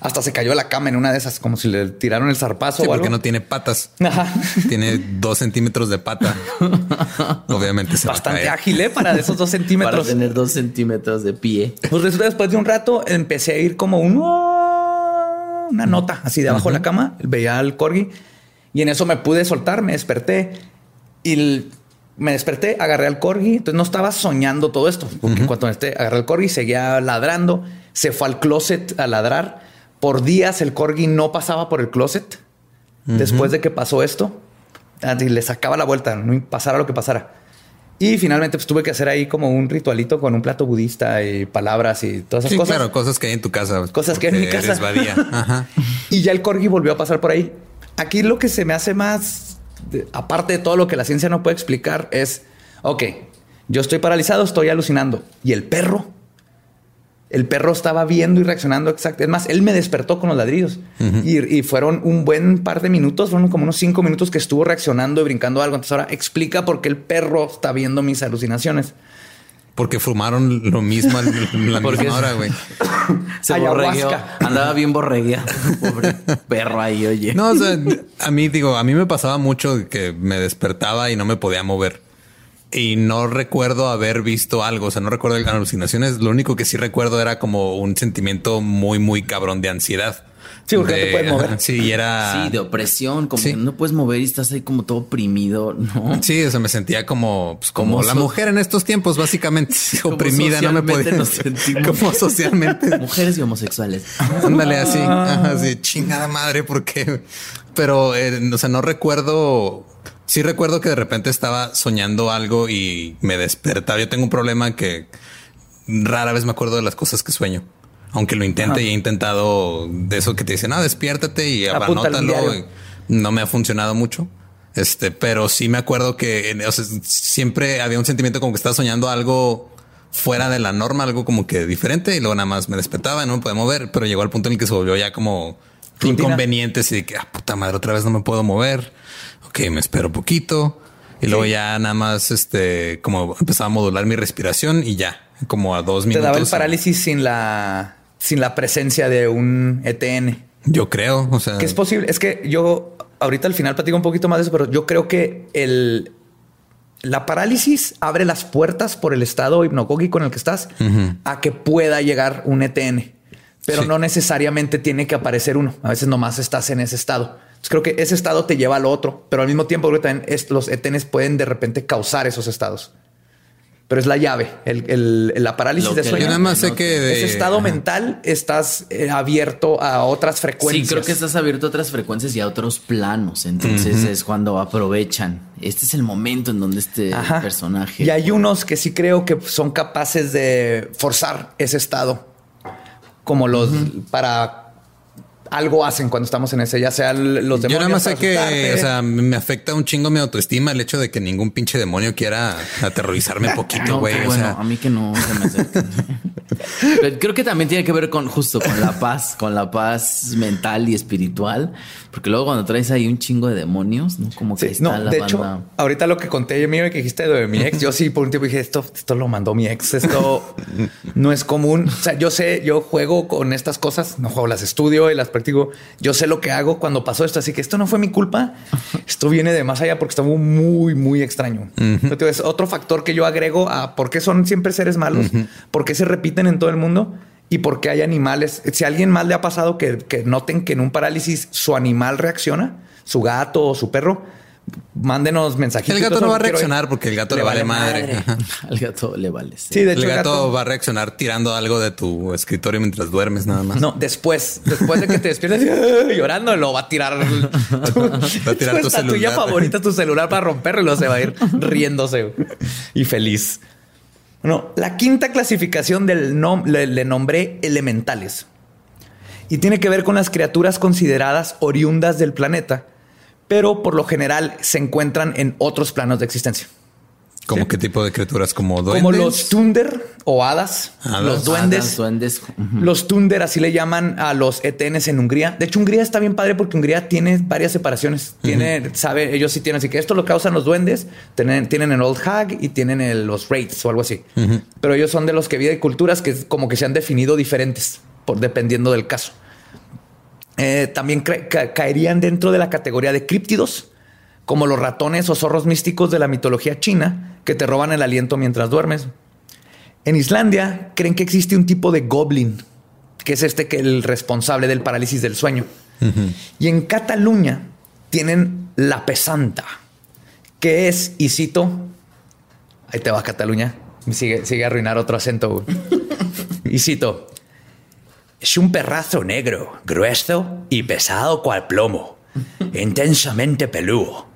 Hasta se cayó de la cama en una de esas, como si le tiraron el zarpazo Sí, o porque algo. no tiene patas. Ajá. Tiene dos centímetros de pata. Obviamente se Bastante va a caer. ágil, ¿eh? Para esos dos Para centímetros. tener dos centímetros de pie. Pues resulta después de un rato empecé a ir como un una nota así de abajo de la cama. Veía al corgi y en eso me pude soltar, me desperté y el- me desperté, agarré al corgi. Entonces no estaba soñando todo esto, porque cuando me desperté, agarré al corgi, seguía ladrando, se fue al closet a ladrar. Por días el corgi no pasaba por el closet. Después de que pasó esto, así le sacaba la vuelta, no pasara lo que pasara. Y finalmente pues tuve que hacer ahí como un ritualito con un plato budista y palabras y todas esas Sí, cosas. claro, cosas que hay en tu casa. Cosas que hay en mi casa. eres Badía. Ajá. Y ya el corgi volvió a pasar por ahí. Aquí lo que se me hace más, aparte de todo lo que la ciencia no puede explicar, es, ok, yo estoy paralizado, estoy alucinando. ¿Y el perro? El perro estaba viendo y reaccionando exacto. Es más, él me despertó con los ladridos. y, y fueron un buen par de minutos, fueron como unos cinco minutos que estuvo reaccionando y brincando algo. Entonces ahora explica por qué el perro está viendo mis alucinaciones. Porque fumaron lo mismo en la Porque misma hora, güey. Se borregueó. Andaba bien borregueado. Pobre perro ahí, oye. No, o sea, a mí digo, a mí me pasaba mucho que me despertaba y no me podía mover. Y no recuerdo haber visto algo, o sea, no recuerdo alucinaciones. Lo único que sí recuerdo era como un sentimiento muy, muy cabrón de ansiedad. Sí, porque no te De- puedes mover. ajá, Sí, y era. Sí, de opresión, como Sí. que no puedes mover y estás ahí como todo oprimido, ¿no? Sí, o sea, me sentía como, pues, como, Como la so- mujer en estos tiempos, básicamente oprimida, no me podía. como socialmente. Mujeres y homosexuales. Ándale así, ajá, así, chingada madre, porque, pero, eh, o sea, no recuerdo. Sí recuerdo que de repente estaba soñando algo y me despertaba. Yo tengo un problema que rara vez me acuerdo de las cosas que sueño. Aunque lo intente y he intentado de eso que te dicen, ah, despiértate y anótalo. y No me ha funcionado mucho. Este, pero sí me acuerdo que o sea, siempre había un sentimiento como que estaba soñando algo fuera de la norma, algo como que diferente y luego nada más me despertaba y no me podía mover, pero llegó al punto en el que se volvió ya como Rutina. inconveniente y de que, ah, puta madre, otra vez no me puedo mover. Ok, me espero poquito y luego ya nada más, este, como empezaba a modular mi respiración y ya, como a dos Te minutos. daba el parálisis sin la, sin la presencia de un ETN. Yo creo, o sea, Que es posible. Es que yo ahorita al final platico un poquito más de eso, pero yo creo que el, la parálisis abre las puertas por el estado hipnogógico en el que estás a que pueda llegar un ETN, pero Sí. no necesariamente tiene que aparecer uno. A veces nomás estás en ese estado. Entonces creo que ese estado te lleva al otro, pero al mismo tiempo creo que también es- los ETNs pueden de repente causar esos estados. Pero es la llave, el, el- la parálisis de sueño. yo nada más sé que de- ese estado ajá. mental estás eh, abierto a otras Sí, frecuencias. creo que estás abierto a otras frecuencias y a otros planos. Entonces es cuando aprovechan. Este es el momento en donde este Ajá. personaje. Y hay unos que sí creo que son capaces de forzar ese estado. Como los para algo hacen cuando estamos en ese, ya sea los demonios. Yo nada más sé que, o sea, me afecta un chingo mi autoestima el hecho de que ningún pinche demonio quiera aterrorizarme poquito, No, güey. qué o bueno, sea, a mí que no se me acerca. Pero creo que también tiene que ver con justo con la paz, con la paz mental y espiritual, porque luego cuando traes ahí un chingo de demonios, no como que Sí, está no, la de banda. hecho, ahorita lo que conté yo mío que dijiste de mi ex, yo sí por un tiempo dije esto, esto lo mandó mi ex, esto no es común. O sea, yo sé, yo juego con estas cosas, no juego, las estudio y las Yo sé lo que hago cuando pasó esto, así que esto no fue mi culpa. Esto viene de más allá porque estuvo muy, muy extraño. Entonces, otro factor que yo agrego a por qué son siempre seres malos, por qué se repiten en todo el mundo y por qué hay animales. Si a alguien más le ha pasado que, que noten que en un parálisis su animal reacciona, su gato o su perro, mándenos mensajitos. el gato no va a reaccionar porque el gato le, vale madre. Ajá. Al gato le vale. sí. Sí, de hecho, El gato, gato va a reaccionar tirando algo de tu escritorio mientras duermes nada más. No, después, después de que te despiertes llorando, lo va a tirar. tu, Va a tirar tu estatuilla celular. favorita, tu celular para romperlo y luego se va a ir riéndose y feliz. Bueno, la quinta clasificación del nom le, le nombré elementales y tiene que ver con las criaturas consideradas oriundas del planeta, pero por lo general se encuentran en otros planos de existencia. ¿Como qué tipo de criaturas? ¿Como duendes? Como los tunder o hadas, Hadas. los duendes. Hadas, duendes. Ujú. Los Tunder así le llaman a los ETNs en Hungría. De hecho, Hungría está bien padre porque Hungría tiene varias separaciones. Tiene, sabe, ellos sí tienen así que esto lo causan los duendes. Tienen, tienen el Old Hag y tienen el- los Wraiths o algo así. Pero ellos son de los que viven culturas que como que se han definido diferentes por dependiendo del caso. Eh, también ca- caerían dentro de la categoría de críptidos, como los ratones o zorros místicos de la mitología china que te roban el aliento mientras duermes. En Islandia creen que existe un tipo de goblin, que es este que el responsable del parálisis del sueño. Y en Cataluña tienen la pesanta, que es, y cito, ahí te va Cataluña, sigue, sigue a arruinar otro acento. y cito, es un perrazo negro, grueso y pesado cual plomo, intensamente peludo,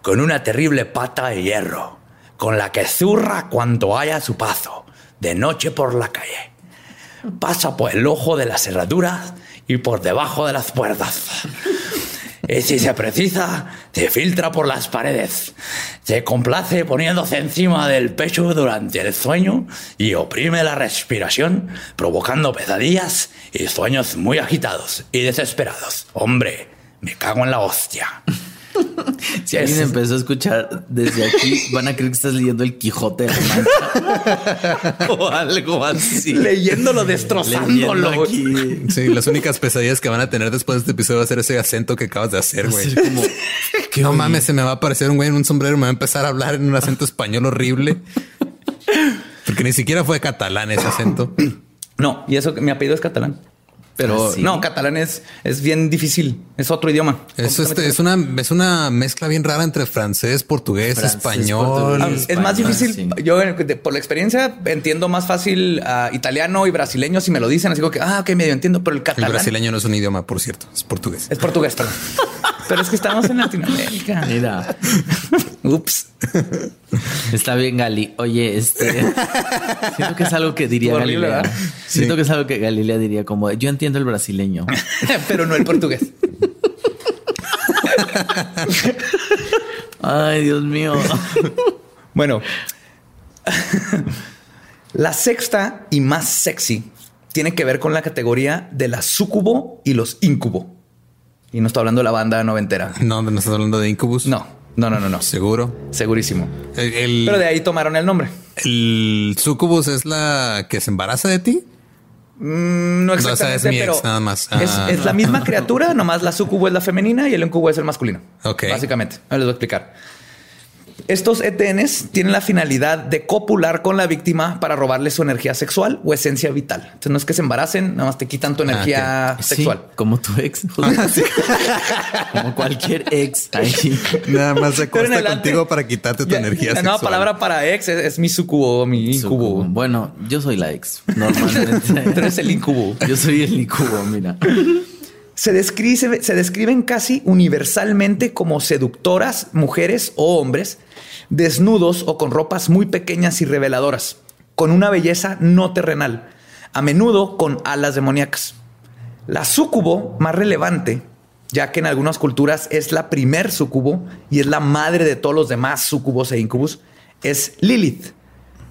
con una terrible pata de hierro, con la que zurra cuando haya su paso, de noche por la calle. Pasa por el ojo de las cerraduras y por debajo de las puertas. Y si se precisa, se filtra por las paredes. Se complace poniéndose encima del pecho durante el sueño y oprime la respiración, provocando pesadillas y sueños muy agitados y desesperados. Hombre, me cago en la hostia. Si alguien Es- empezó a escuchar desde aquí, van a creer que estás leyendo el Quijote de la Mancha o algo así. Leyéndolo, Leyendo destrozándolo. aquí. Sí, las únicas pesadillas que van a tener después de este episodio va a ser ese acento que acabas de hacer, güey. Como, Que no mames, se me va a aparecer un güey en un sombrero y me va a empezar a hablar en un acento español horrible. Porque ni siquiera fue catalán ese acento. No, y eso que mi apellido es catalán. Pero ¿Ah, sí? no, catalán es, es bien difícil. Es otro idioma. Eso este, es una es una mezcla bien rara entre francés, portugués, Francés, español. portugués. Ah, es más difícil. sí. Yo, eh, de- por la experiencia, entiendo más fácil ah, italiano y brasileño si me lo dicen. Así como que, ah, ok, medio entiendo, pero el El catalán brasileño no es un idioma, por cierto, es portugués. es portugués, perdón. pero es que estamos en Latinoamérica. mira, Ups. está bien, Gali. Oye, este siento que es algo que diría horrible, Galilea. ¿verdad? Siento que es algo que Galilea diría como yo entiendo el brasileño. pero no el portugués. Ay, Dios mío. Bueno, la sexta y más sexy tiene que ver con la categoría de la sucubo y los incubo. Y no estoy hablando de la banda noventera. No, no estás hablando de Incubus. No, no, no, no, no. Seguro. Segurísimo. El, el, Pero de ahí tomaron el nombre. el sucubus es la que se embaraza de ti. Mm, No exactamente, es mi pero ex, nada más. es, Ah. es la misma criatura, nomás la sucubo es la femenina y el incubo es el masculino. Ok. Básicamente. Ahora les voy a explicar. Estos ETNs tienen la finalidad de copular con la víctima para robarle su energía sexual o esencia vital. Entonces no es que se embaracen, nada más te quitan tu energía Sí, sexual. como tu ex. como cualquier ex. Ahí. Nada más se acuesta adelante- contigo para quitarte tu Ya, energía La nueva sexual. palabra para ex es, es mi sucubo, mi incubo. Bueno, yo soy la ex. Normalmente. Tú eres el incubo. Yo soy el incubo, mira. Se, describe- se describen casi universalmente como seductoras, mujeres o hombres, desnudos o con ropas muy pequeñas y reveladoras, con una belleza no terrenal, a menudo con alas demoníacas. La súcubo más relevante, ya que en algunas culturas es la primer súcubo y es la madre de todos los demás súcubos e incubus, es Lilith,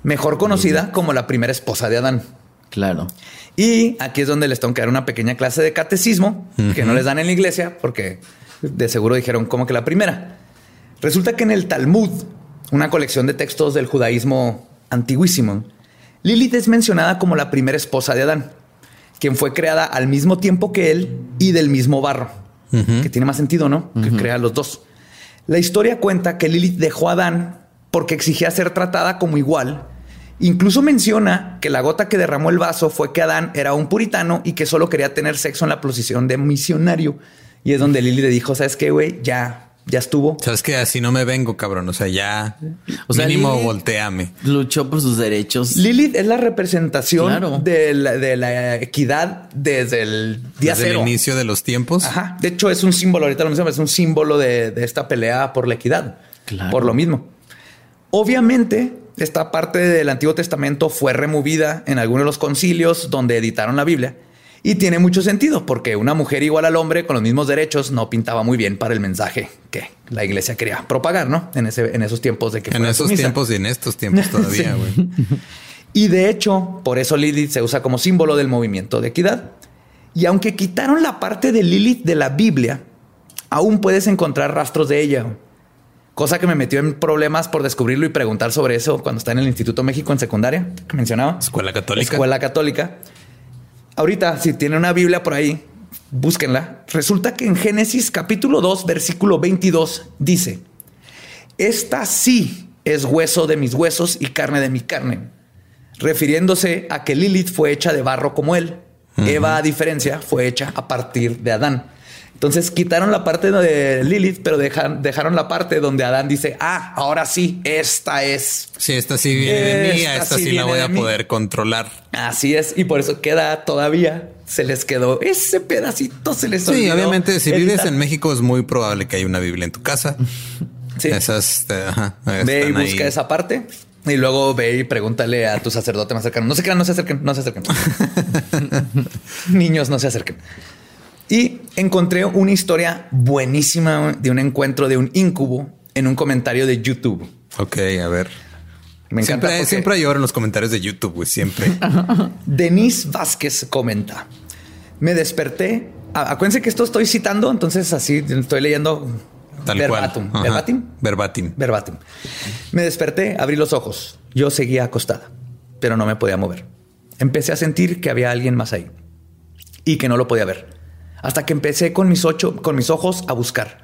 mejor conocida como la primera esposa de Adán. Claro. Y aquí es donde les tengo que dar una pequeña clase de catecismo que no les dan en la iglesia porque de seguro dijeron como que la primera. Resulta que en el Talmud, una colección de textos del judaísmo antiguísimo, Lilith es mencionada como la primera esposa de Adán, quien fue creada al mismo tiempo que él y del mismo barro, que tiene más sentido, ¿no? Que crea a los dos. La historia cuenta que Lilith dejó a Adán porque exigía ser tratada como igual. Incluso menciona que la gota que derramó el vaso fue que Adán era un puritano y que solo quería tener sexo en la posición de misionario. Y es donde Lilith le dijo, ¿sabes qué, güey? Ya, ya estuvo. Sabes que así no me vengo, cabrón. O sea, ya O sea, mínimo Lili- volteame. Luchó por sus derechos. Lilith es la representación Claro. de, la, de la equidad desde el día Desde cero. el inicio de los tiempos. Ajá. De hecho, es un símbolo, ahorita lo mencionamos, es un símbolo de, de esta pelea por la equidad. Claro. Por lo mismo. Obviamente, esta parte del Antiguo Testamento fue removida en algunos de los concilios donde editaron la Biblia. Y tiene mucho sentido, porque una mujer igual al hombre con los mismos derechos no pintaba muy bien para el mensaje que la iglesia quería propagar, ¿no? En, ese, en esos tiempos de que En esos sumisa. tiempos y en estos tiempos todavía, güey. Y de hecho, por eso Lilith se usa como símbolo del movimiento de equidad. Y aunque quitaron la parte de Lilith de la Biblia, aún puedes encontrar rastros de ella. Cosa que me metió en problemas por descubrirlo y preguntar sobre eso cuando está en el Instituto México en secundaria, que mencionaba. Escuela católica. Escuela católica. Ahorita, si tiene una Biblia por ahí, búsquenla. Resulta que en Génesis capítulo 2, versículo 22 dice, esta sí es hueso de mis huesos y carne de mi carne, refiriéndose a que Lilith fue hecha de barro como él. Eva, a diferencia, fue hecha a partir de Adán. Entonces quitaron la parte de Lilith, pero dejan- dejaron la parte donde Adán dice, ah, ahora sí, esta es Sí, esta sí viene de mí, a Esta esta sí sí la voy a poder controlar. Así es, y por eso queda todavía, se les quedó ese pedacito, se les Sí, olvidó obviamente, si vives en México es muy probable que haya una Biblia en tu casa. Sí. Esas, eh, ajá, Ve y busca ahí. esa parte. Y luego ve y pregúntale a tu sacerdote más cercano. No se crean, no se acerquen, no se acerquen. Niños, no se acerquen. Y encontré una historia buenísima de un encuentro de un incubo en un comentario de YouTube. Ok, a ver. Me encanta Siempre, hay oro en los comentarios de YouTube, güey. Siempre. Denise Vázquez comenta. Me desperté. Acuérdense que esto estoy citando, entonces así estoy leyendo Tal verbatim. cual. Verbatim. Verbatim. Verbatim. Me desperté, abrí los ojos. Yo seguía acostada, pero no me podía mover. Empecé a sentir que había alguien más ahí y que no lo podía ver. Hasta que empecé con mis, ocho, con mis ojos a buscar,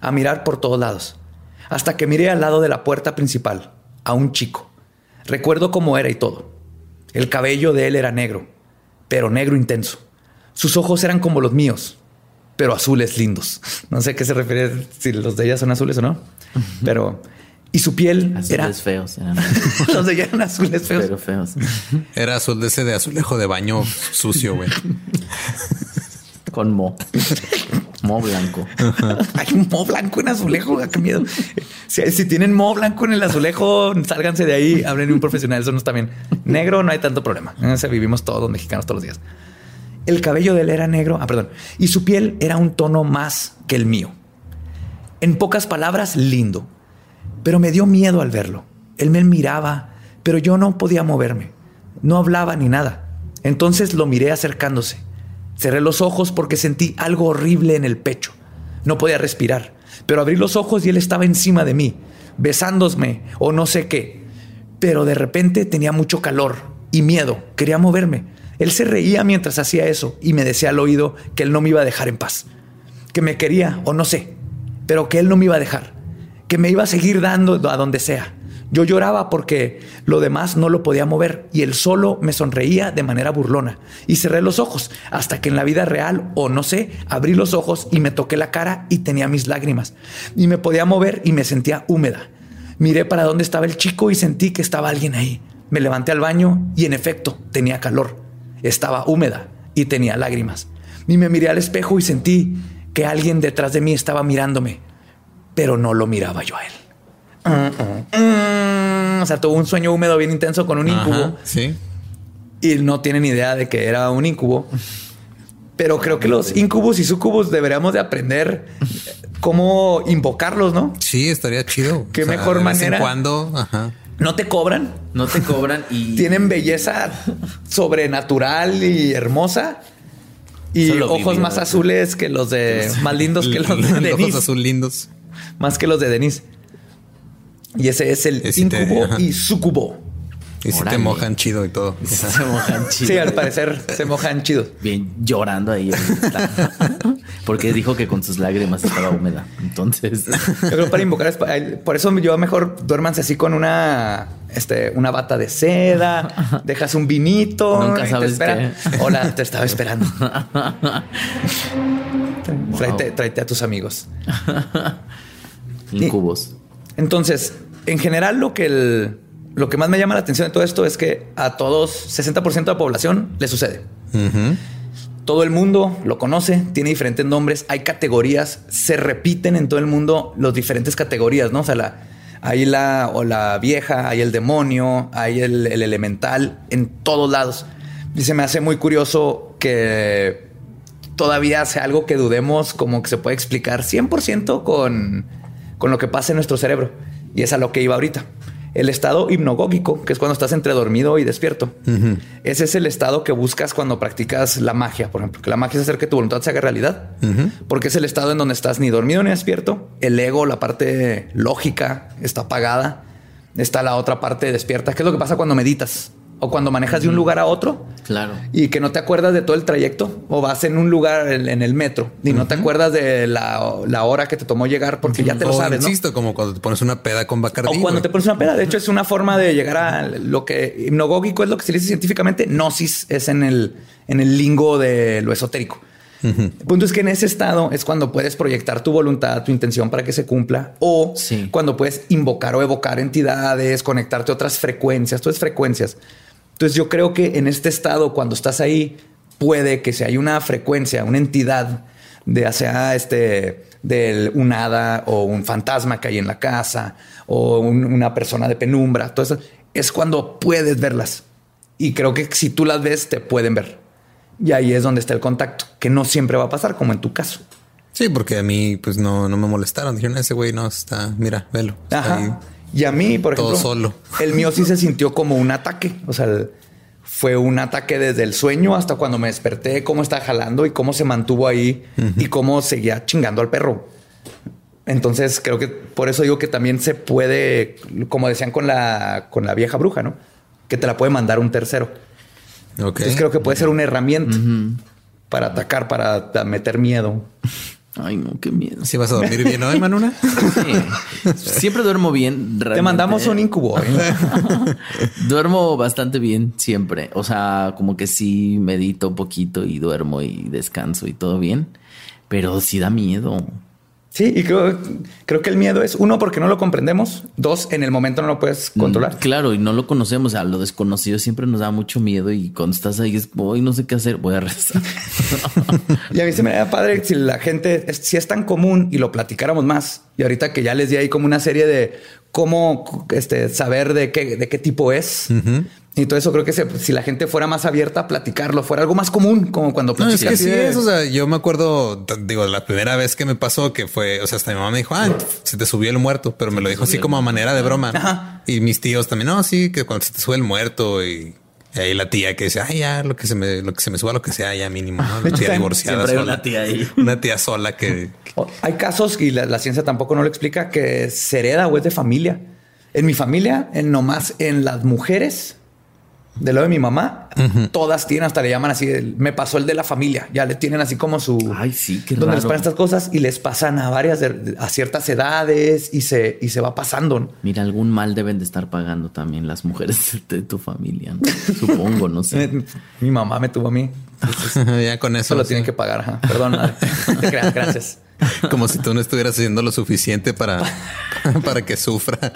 a mirar por todos lados. Hasta que miré al lado de la puerta principal a un chico. Recuerdo cómo era y todo. El cabello de él era negro, pero negro intenso. Sus ojos eran como los míos, pero azules lindos. No sé a qué se refiere si los de ella son azules o no, pero y su piel Azules era feos. eran. los de ella eran azules feos. Pero feos. Era azul de ese de azulejo de baño sucio, güey. Con mo. Mo blanco. Hay mo blanco en azulejo, ah, qué miedo. Si, si tienen mo blanco en el azulejo, sálganse de ahí, hablen un profesional, eso no está bien. Negro no hay tanto problema. Ese vivimos todos mexicanos todos los días. El cabello de él era negro, ah, perdón, y su piel era un tono más que el mío. En pocas palabras, lindo. Pero me dio miedo al verlo. Él me miraba, pero yo no podía moverme. No hablaba ni nada. Entonces lo miré acercándose. Cerré los ojos porque sentí algo horrible en el pecho. No podía respirar, pero abrí los ojos y él estaba encima de mí, besándome o no sé qué. Pero de repente tenía mucho calor y miedo. Quería moverme. Él se reía mientras hacía eso y me decía al oído que él no me iba a dejar en paz. Que me quería o no sé, pero que él no me iba a dejar. Que me iba a seguir dando a donde sea. Yo lloraba porque lo demás no lo podía mover y él solo me sonreía de manera burlona. Y cerré los ojos hasta que en la vida real o no sé, abrí los ojos y me toqué la cara y tenía mis lágrimas. Y me podía mover y me sentía húmeda. Miré para dónde estaba el chico y sentí que estaba alguien ahí. Me levanté al baño y en efecto tenía calor. Estaba húmeda y tenía lágrimas. Y me miré al espejo y sentí que alguien detrás de mí estaba mirándome, pero no lo miraba yo a él. Mm, O sea, tuvo un sueño húmedo bien intenso con un incubo Ajá, sí. y no tienen idea de que era un incubo. Pero creo que los incubos y sucubos deberíamos de aprender cómo invocarlos, ¿no? Sí, estaría chido. Qué mejor de vez manera. En cuando, ajá. No te cobran, No te cobran y. tienen belleza sobrenatural y hermosa y Solo ojos más azules que los de más lindos que los de Ojos Denise, azul lindos. más que los de Denise. Y ese es el Ese te- incubo ajá. y sucubo. Y si te mojan chido y todo. Se mojan chido. Sí, al parecer se mojan chidos. Bien llorando ahí. Porque dijo que con sus lágrimas estaba húmeda. Entonces. Yo creo para invocar, por eso yo mejor duérmanse así con una, este, una bata de seda, dejas un vinito, Nunca te sabes qué. Hola, te estaba esperando. Tráete, tráete a tus amigos. Incubos. Entonces, en general, lo que el, lo que más me llama la atención de todo esto es que a todos, 60% de la población le sucede. Todo el mundo lo conoce, tiene diferentes nombres, hay categorías, se repiten en todo el mundo los diferentes categorías, ¿no? O sea, la, hay la, o la vieja, hay el demonio, hay el, el elemental, en todos lados. Y se me hace muy curioso que todavía sea algo que dudemos como que se puede explicar 100% con, con lo que pasa en nuestro cerebro. Y es a lo que iba ahorita. El estado hipnogógico, que es cuando estás entre dormido y despierto. Ese es el estado que buscas cuando practicas la magia, por ejemplo. Que la magia es hacer que tu voluntad se haga realidad. Porque es el estado en donde estás ni dormido ni despierto. El ego, la parte lógica, está apagada. Está la otra parte despierta. ¿Qué es lo que pasa cuando meditas? O cuando manejas de un lugar a otro Claro. y que no te acuerdas de todo el trayecto o vas en un lugar en, en el metro y no te acuerdas de la, la hora que te tomó llegar porque ya te lo sabes, ¿no? insisto, como cuando te pones una peda con Bacardí. O cuando te pones una peda. De hecho, es una forma de llegar a lo que hipnogógico es lo que se dice científicamente. Gnosis es en el, en el lingo de lo esotérico. El punto es que en ese estado es cuando puedes proyectar tu voluntad, tu intención para que se cumpla, o Sí. cuando puedes invocar o evocar entidades, conectarte a otras frecuencias, todas frecuencias. Entonces yo creo que en este estado, cuando estás ahí, puede que si hay una frecuencia, una entidad de sea este del un hada o un fantasma que hay en la casa o un- una persona de penumbra, todo eso es cuando puedes verlas. Y creo que si tú las ves, te pueden ver. Y ahí es donde está el contacto, que no siempre va a pasar, como en tu caso. Sí, porque a mí pues no, no me molestaron. Dijeron, ese güey no está, mira, velo. está ahí". Y a mí, por Todo ejemplo, solo. el mío sí se sintió como un ataque. O sea, el- fue un ataque desde el sueño hasta cuando me desperté, cómo estaba jalando y cómo se mantuvo ahí y cómo seguía chingando al perro. Entonces creo que por eso digo que también se puede, como decían con la, con la vieja bruja, ¿no? Que te la puede mandar un tercero. Ok. Entonces creo que puede ser una herramienta para atacar, para meter miedo. Ay, no, qué miedo. Si vas a dormir bien hoy, Manuna. Sí. Siempre duermo bien. Te realmente. mandamos un incubo. ¿eh? Duermo bastante bien siempre. O sea, como que sí medito un poquito y duermo y descanso y todo bien. Pero sí da miedo. Sí, y creo, creo que el miedo es uno, porque no lo comprendemos. Dos, en el momento no lo puedes controlar. Mm, Claro, y no lo conocemos. A lo desconocido siempre nos da mucho miedo. Y cuando estás ahí es, hoy no sé qué hacer, voy a rezar. Y a mí se me da padre si la gente, si es tan común y lo platicáramos más. Y ahorita que ya les di ahí como una serie de cómo este, saber de qué, de qué tipo es. Y todo eso creo que se- si la gente fuera más abierta a platicarlo, fuera algo más común, como cuando No, es platicas que sí es. O sea, yo me acuerdo, digo, la primera vez que me pasó que fue, o sea, hasta mi mamá me dijo, ah, se te subió el muerto, pero me lo dijo así como a manera de broma. Ajá. Y mis tíos también, no, sí, que cuando se te sube el muerto y, y ahí la tía que dice, ay, ya, lo que se me, lo que se me suba, lo que sea, ya mínimo, ¿no? La tía divorciada. siempre hay sola. una tía ahí. Una tía sola que, Hay casos y la, la ciencia tampoco no lo explica que se hereda o es de familia. En mi familia, en nomás en las mujeres del lado de mi mamá, todas tienen, hasta le llaman así, el- me pasó el de la familia. Ya le tienen así como su. Ay, sí, qué donde les pasan estas cosas y les pasan a varias, de- a ciertas edades y se, y se va pasando. Mira, algún mal deben de estar pagando también las mujeres de tu familia. ¿no? Supongo, no sé. Mi mamá me tuvo a mí. ya con eso. Eso lo sí. tienen que pagar. Perdón, gracias. Como si tú no estuvieras haciendo lo suficiente para, para que sufra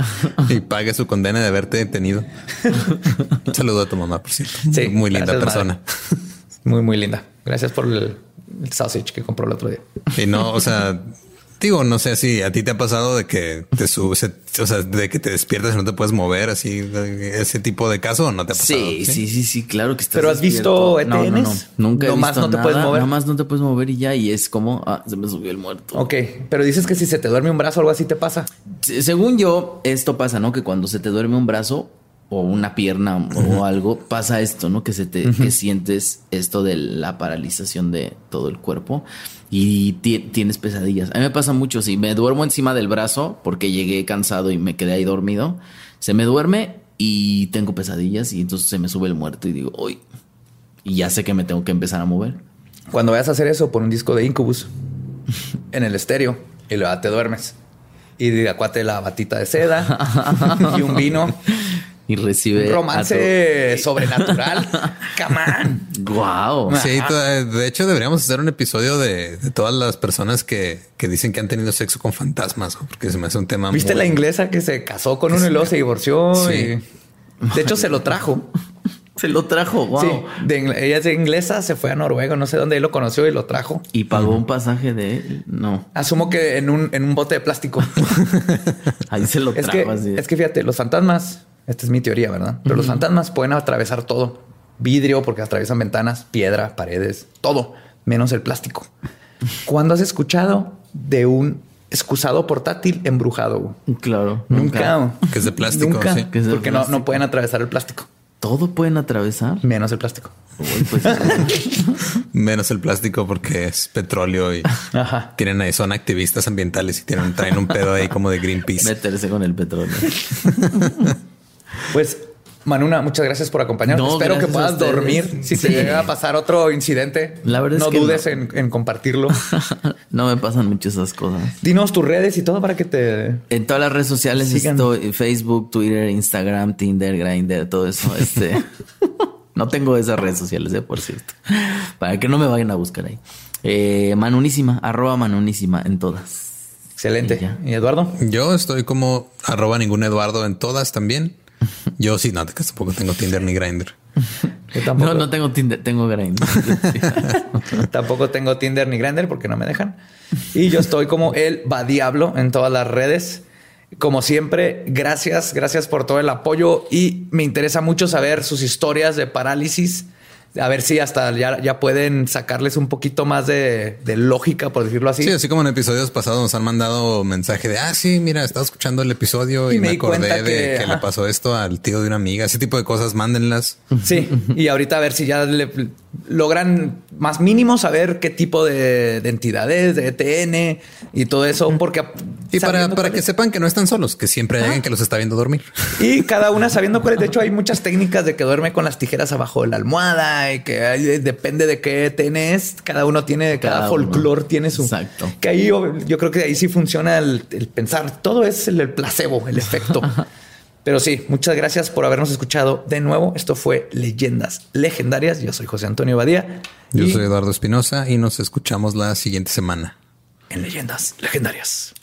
y pague su condena de haberte detenido. Un saludo a tu mamá, por cierto. Sí, Muy linda persona. Muy, muy linda. Gracias por el, el sausage que compró el otro día. Y no, o sea, digo, no sé si a ti te ha pasado de que te subes, o sea, de que te despiertas y no te puedes mover, así, ese tipo de caso, ¿o no te ha pasado? Sí, sí, sí, sí, claro que estás ¿Pero has visto despierto. No, no, no. ETNs? Nunca he Nomás visto no te nada, puedes mover. Nomás no te puedes mover y ya. Y es como, ah, se me subió el muerto. Ok, pero dices que si se te duerme un brazo o algo así te pasa. Se- Según yo, esto pasa, ¿no? Que cuando se te duerme un brazo o una pierna o algo, pasa esto, ¿no? Que se te que sientes esto de la paralización de todo el cuerpo y ti- tienes pesadillas. A mí me pasa mucho, si me duermo encima del brazo porque llegué cansado y me quedé ahí dormido, se me duerme y tengo pesadillas y entonces se me sube el muerto y digo, uy, y ya sé que me tengo que empezar a mover. Cuando vayas a hacer eso, pon un disco de Incubus en el estéreo y luego te duermes. Y de acuate la batita de seda y un vino. Y recibe... Un romance sobrenatural. Come on. Wow. Sí, de hecho deberíamos hacer un episodio de, de todas las personas que, que dicen que han tenido sexo con fantasmas, porque se me hace un tema. ¿Viste muy- la inglesa que se casó con uno y luego se divorció? Sí. y- De hecho, se lo trajo. Se lo trajo, wow. Sí, de ella es de inglesa, se fue a Noruega, no sé dónde, él lo conoció y lo trajo. ¿Y pagó un pasaje de él? No. Asumo que en un, en un bote de plástico. Ahí se lo es, trajo que, así. es que fíjate, los fantasmas, esta es mi teoría, ¿verdad? Pero los fantasmas pueden atravesar todo. Vidrio, porque atraviesan ventanas, piedra, paredes, todo, menos el plástico. ¿Cuándo has escuchado de un excusado portátil embrujado? Claro. Nunca. Que es de plástico, Nunca. sí. Que es de porque no, no pueden atravesar el plástico, ¿Todo pueden atravesar? menos el plástico. Uy, pues, Menos el plástico porque es petróleo y Ajá. tienen ahí, son activistas ambientales y tienen, traen un pedo ahí como de Greenpeace. meterse con el petróleo. Pues, Manuna, muchas gracias por acompañarnos. No, Espero que puedas dormir. Si Sí. te llega a pasar otro incidente, La verdad es no que dudes no. En, en compartirlo. no me pasan mucho esas cosas. Dinos tus redes y todo para que te... En todas las redes sociales Sigan. estoy Facebook, Twitter, Instagram, Tinder, Grindr, todo eso. Este no tengo esas redes sociales, eh, por cierto. Para que no me vayan a buscar ahí. Eh, manunísima, arroba manunísima en todas. Excelente. Y. ¿Y Eduardo? Yo estoy como arroba ningún Eduardo en todas también. Yo sí, no, que tampoco tengo Tinder ni tampoco, No, no tengo Tinder, tengo Grindr. tampoco tengo Tinder ni Grindr porque no me dejan. Y yo estoy como el va diablo en todas las redes. Como siempre, gracias, gracias por todo el apoyo y me interesa mucho saber sus historias de parálisis. A ver si hasta ya, ya pueden sacarles un poquito más de, de lógica, por decirlo así. Sí, así como en episodios pasados nos han mandado mensaje de, ah, sí, mira, estaba escuchando el episodio Y y, me acordé de que- le pasó esto al tío de una amiga. Ese tipo de cosas, mándenlas. Sí, y ahorita a ver si ya le- logran más mínimo saber qué tipo de, de entidades, de ETN y todo eso, porque Y para, para que es- sepan que no están solos, que siempre hay alguien que los está viendo dormir. y cada una sabiendo cuál es. De hecho, hay muchas técnicas de que duerme con las tijeras abajo de la almohada y que hay- depende de qué es. Cada uno tiene, cada, Cada folclore tiene su. Exacto. Que ahí yo, yo creo que ahí sí funciona el, el pensar. Todo es el, el placebo, el efecto. Pero sí, muchas gracias por habernos escuchado de nuevo. Esto fue Leyendas Legendarias. Yo soy José Antonio Badía. Yo y soy Eduardo Espinosa y nos escuchamos la siguiente semana. en Leyendas Legendarias.